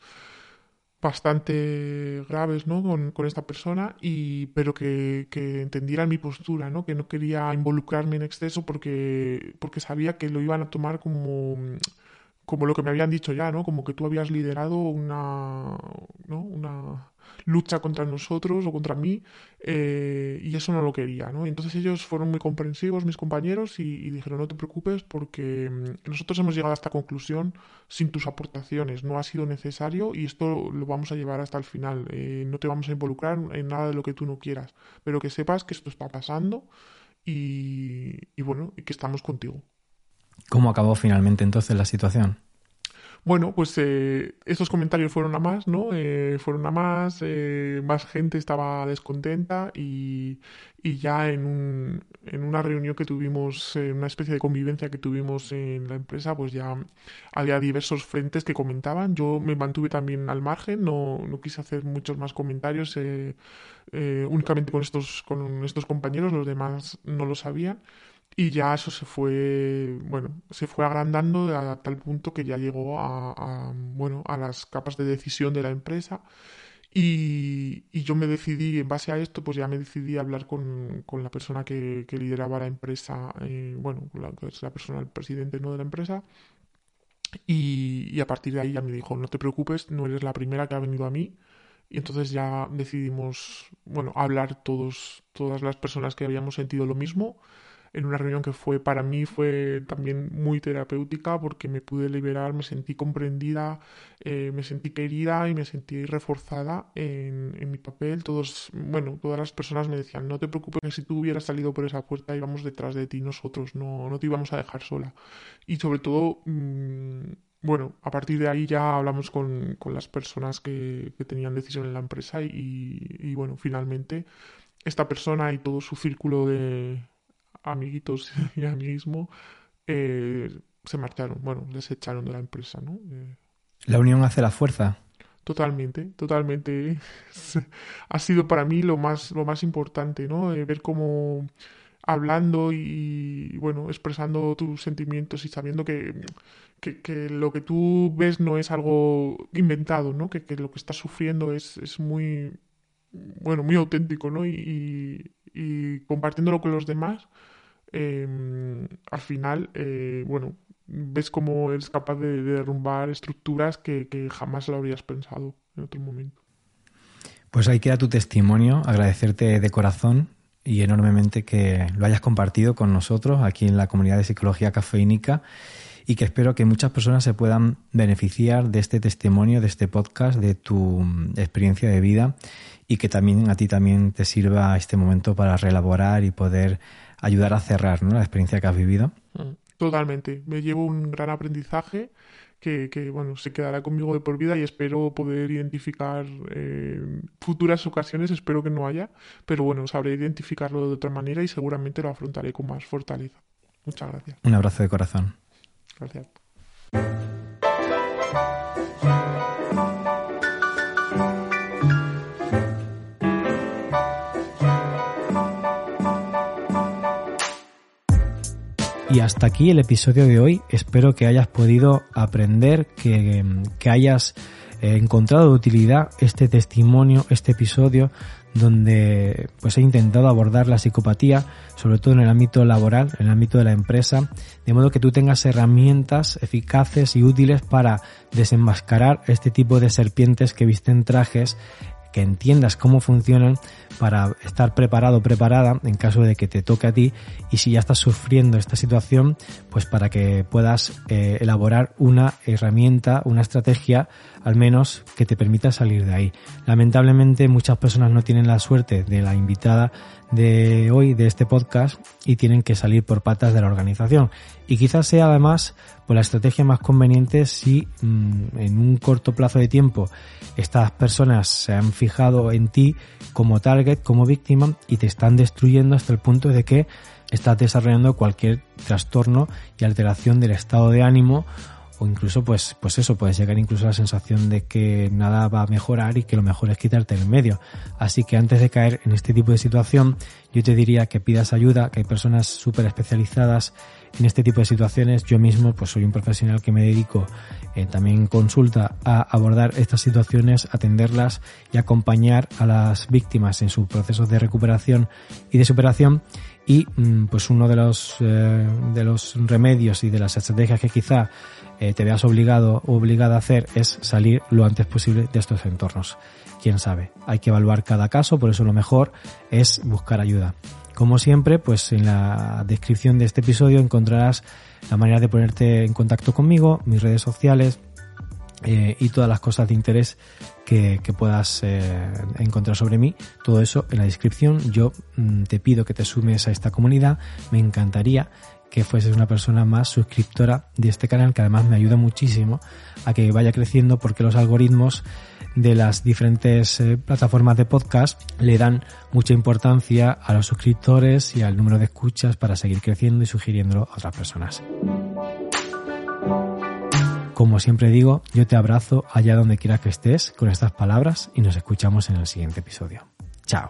bastante graves ¿no? con, con esta persona y pero que, que, entendieran mi postura ¿no? que no quería involucrarme en exceso porque porque sabía que lo iban a tomar como como lo que me habían dicho ya no como que tú habías liderado una ¿no? una lucha contra nosotros o contra mí eh, y eso no lo quería, ¿no? Entonces ellos fueron muy comprensivos, mis compañeros, y, dijeron no te preocupes porque mm, nosotros hemos llegado a esta conclusión sin tus aportaciones, no ha sido necesario y esto lo vamos a llevar hasta el final, eh, no te vamos a involucrar en nada de lo que tú no quieras, pero que sepas que esto está pasando y, y bueno, y que estamos contigo. ¿Cómo acabó finalmente entonces la situación? Bueno, pues eh, estos comentarios fueron a más, ¿no? Eh, fueron a más, eh, más gente estaba descontenta y, y ya en, un, en una reunión que tuvimos, en una especie de convivencia que tuvimos en la empresa, pues ya había diversos frentes que comentaban. Yo me mantuve también al margen, no, no quise hacer muchos más comentarios eh, eh, únicamente con estos, con estos compañeros, los demás no lo sabían. Y ya eso se fue, bueno, se fue agrandando a tal punto que ya llegó a, bueno, a las capas de decisión de la empresa. Y, yo me decidí, en base a esto, pues ya me decidí a hablar con, con la persona que, lideraba la empresa, eh, bueno, la, la persona, el presidente ¿no? de la empresa. Y, y, a partir de ahí ya me dijo, no te preocupes, no eres la primera que ha venido a mí. Y entonces ya decidimos, bueno, hablar todos, todas las personas que habíamos sentido lo mismo en una reunión que fue para mí fue también muy terapéutica porque me pude liberar, me sentí comprendida, eh, me sentí querida y me sentí reforzada en, en, mi papel. Todos, bueno, todas las personas me decían, no te preocupes que si tú hubieras salido por esa puerta íbamos detrás de ti nosotros, no, no te íbamos a dejar sola. Y sobre todo, mmm, bueno, a partir de ahí ya hablamos con, con las personas que, que, tenían decisión en la empresa y, y bueno, finalmente esta persona y todo su círculo de, amiguitos y amiguismo eh, se marcharon, bueno, les echaron de la empresa, ¿no? Eh, la unión hace la fuerza. Totalmente, totalmente. ha sido para mí lo más, lo más importante, ¿no? Eh, ver cómo hablando y, bueno, expresando tus sentimientos y sabiendo que, que, que, lo que tú ves no es algo inventado, ¿no? Que, que lo que estás sufriendo es, es muy, bueno, muy auténtico, ¿no? Y, y, y compartiéndolo con los demás, eh, al final, eh, bueno, ves cómo eres capaz de, de derrumbar estructuras que, que, jamás lo habrías pensado en otro momento. Pues ahí queda tu testimonio, agradecerte de corazón y enormemente que lo hayas compartido con nosotros aquí en la comunidad de psicología cafeínica y que espero que muchas personas se puedan beneficiar de este testimonio, de este podcast, de tu experiencia de vida y que también a ti también te sirva este momento para reelaborar y poder ayudar a cerrar ¿no? la experiencia que has vivido. Mm, totalmente. Me llevo un gran aprendizaje que, que bueno, se quedará conmigo de por vida y espero poder identificar eh, futuras ocasiones, espero que no haya, pero bueno, sabré identificarlo de otra manera y seguramente lo afrontaré con más fortaleza. Muchas gracias. Un abrazo de corazón. Gracias. Y hasta aquí el episodio de hoy. Espero que hayas podido aprender, que, hayas eh, encontrado de utilidad este testimonio, este episodio, donde pues he intentado abordar la psicopatía, sobre todo en el ámbito laboral, en el ámbito de la empresa, de modo que tú tengas herramientas eficaces y útiles para desenmascarar este tipo de serpientes que visten trajes que entiendas cómo funcionan para estar preparado preparada en caso de que te toque a ti y si ya estás sufriendo esta situación, pues para que puedas eh, elaborar una herramienta, una estrategia al menos que te permita salir de ahí. Lamentablemente muchas personas no tienen la suerte de la invitada de hoy, de este podcast, y tienen que salir por patas de la organización. Y quizás sea además pues, la estrategia más conveniente si mmm, en un corto plazo de tiempo estas personas se han fijado en ti como target, como víctima, y te están destruyendo hasta el punto de que estás desarrollando cualquier trastorno y alteración del estado de ánimo o incluso pues pues eso puedes llegar incluso a la sensación de que nada va a mejorar y que lo mejor es quitarte el medio así que antes de caer en este tipo de situación yo te diría que pidas ayuda, que hay personas súper especializadas en este tipo de situaciones. Yo mismo pues soy un profesional que me dedico eh, también consulta a abordar estas situaciones, atenderlas y acompañar a las víctimas en su proceso de recuperación y de superación y mm, pues uno de los eh, de los remedios y de las estrategias que quizá eh, te veas obligado o obligada a hacer es salir lo antes posible de estos entornos. Quién sabe, hay que evaluar cada caso, por eso lo mejor es buscar ayuda. Como siempre, pues en la descripción de este episodio encontrarás la manera de ponerte en contacto conmigo, mis redes sociales eh, y todas las cosas de interés que, puedas eh, encontrar sobre mí. Todo eso en la descripción. Yo mm, te pido que te sumes a esta comunidad. Me encantaría que fueses una persona más suscriptora de este canal, que además me ayuda muchísimo a que vaya creciendo porque los algoritmos de las diferentes eh, plataformas de podcast le dan mucha importancia a los suscriptores y al número de escuchas para seguir creciendo y sugiriéndolo a otras personas. Como siempre digo, yo te abrazo allá donde quiera que estés con estas palabras y nos escuchamos en el siguiente episodio. Chao.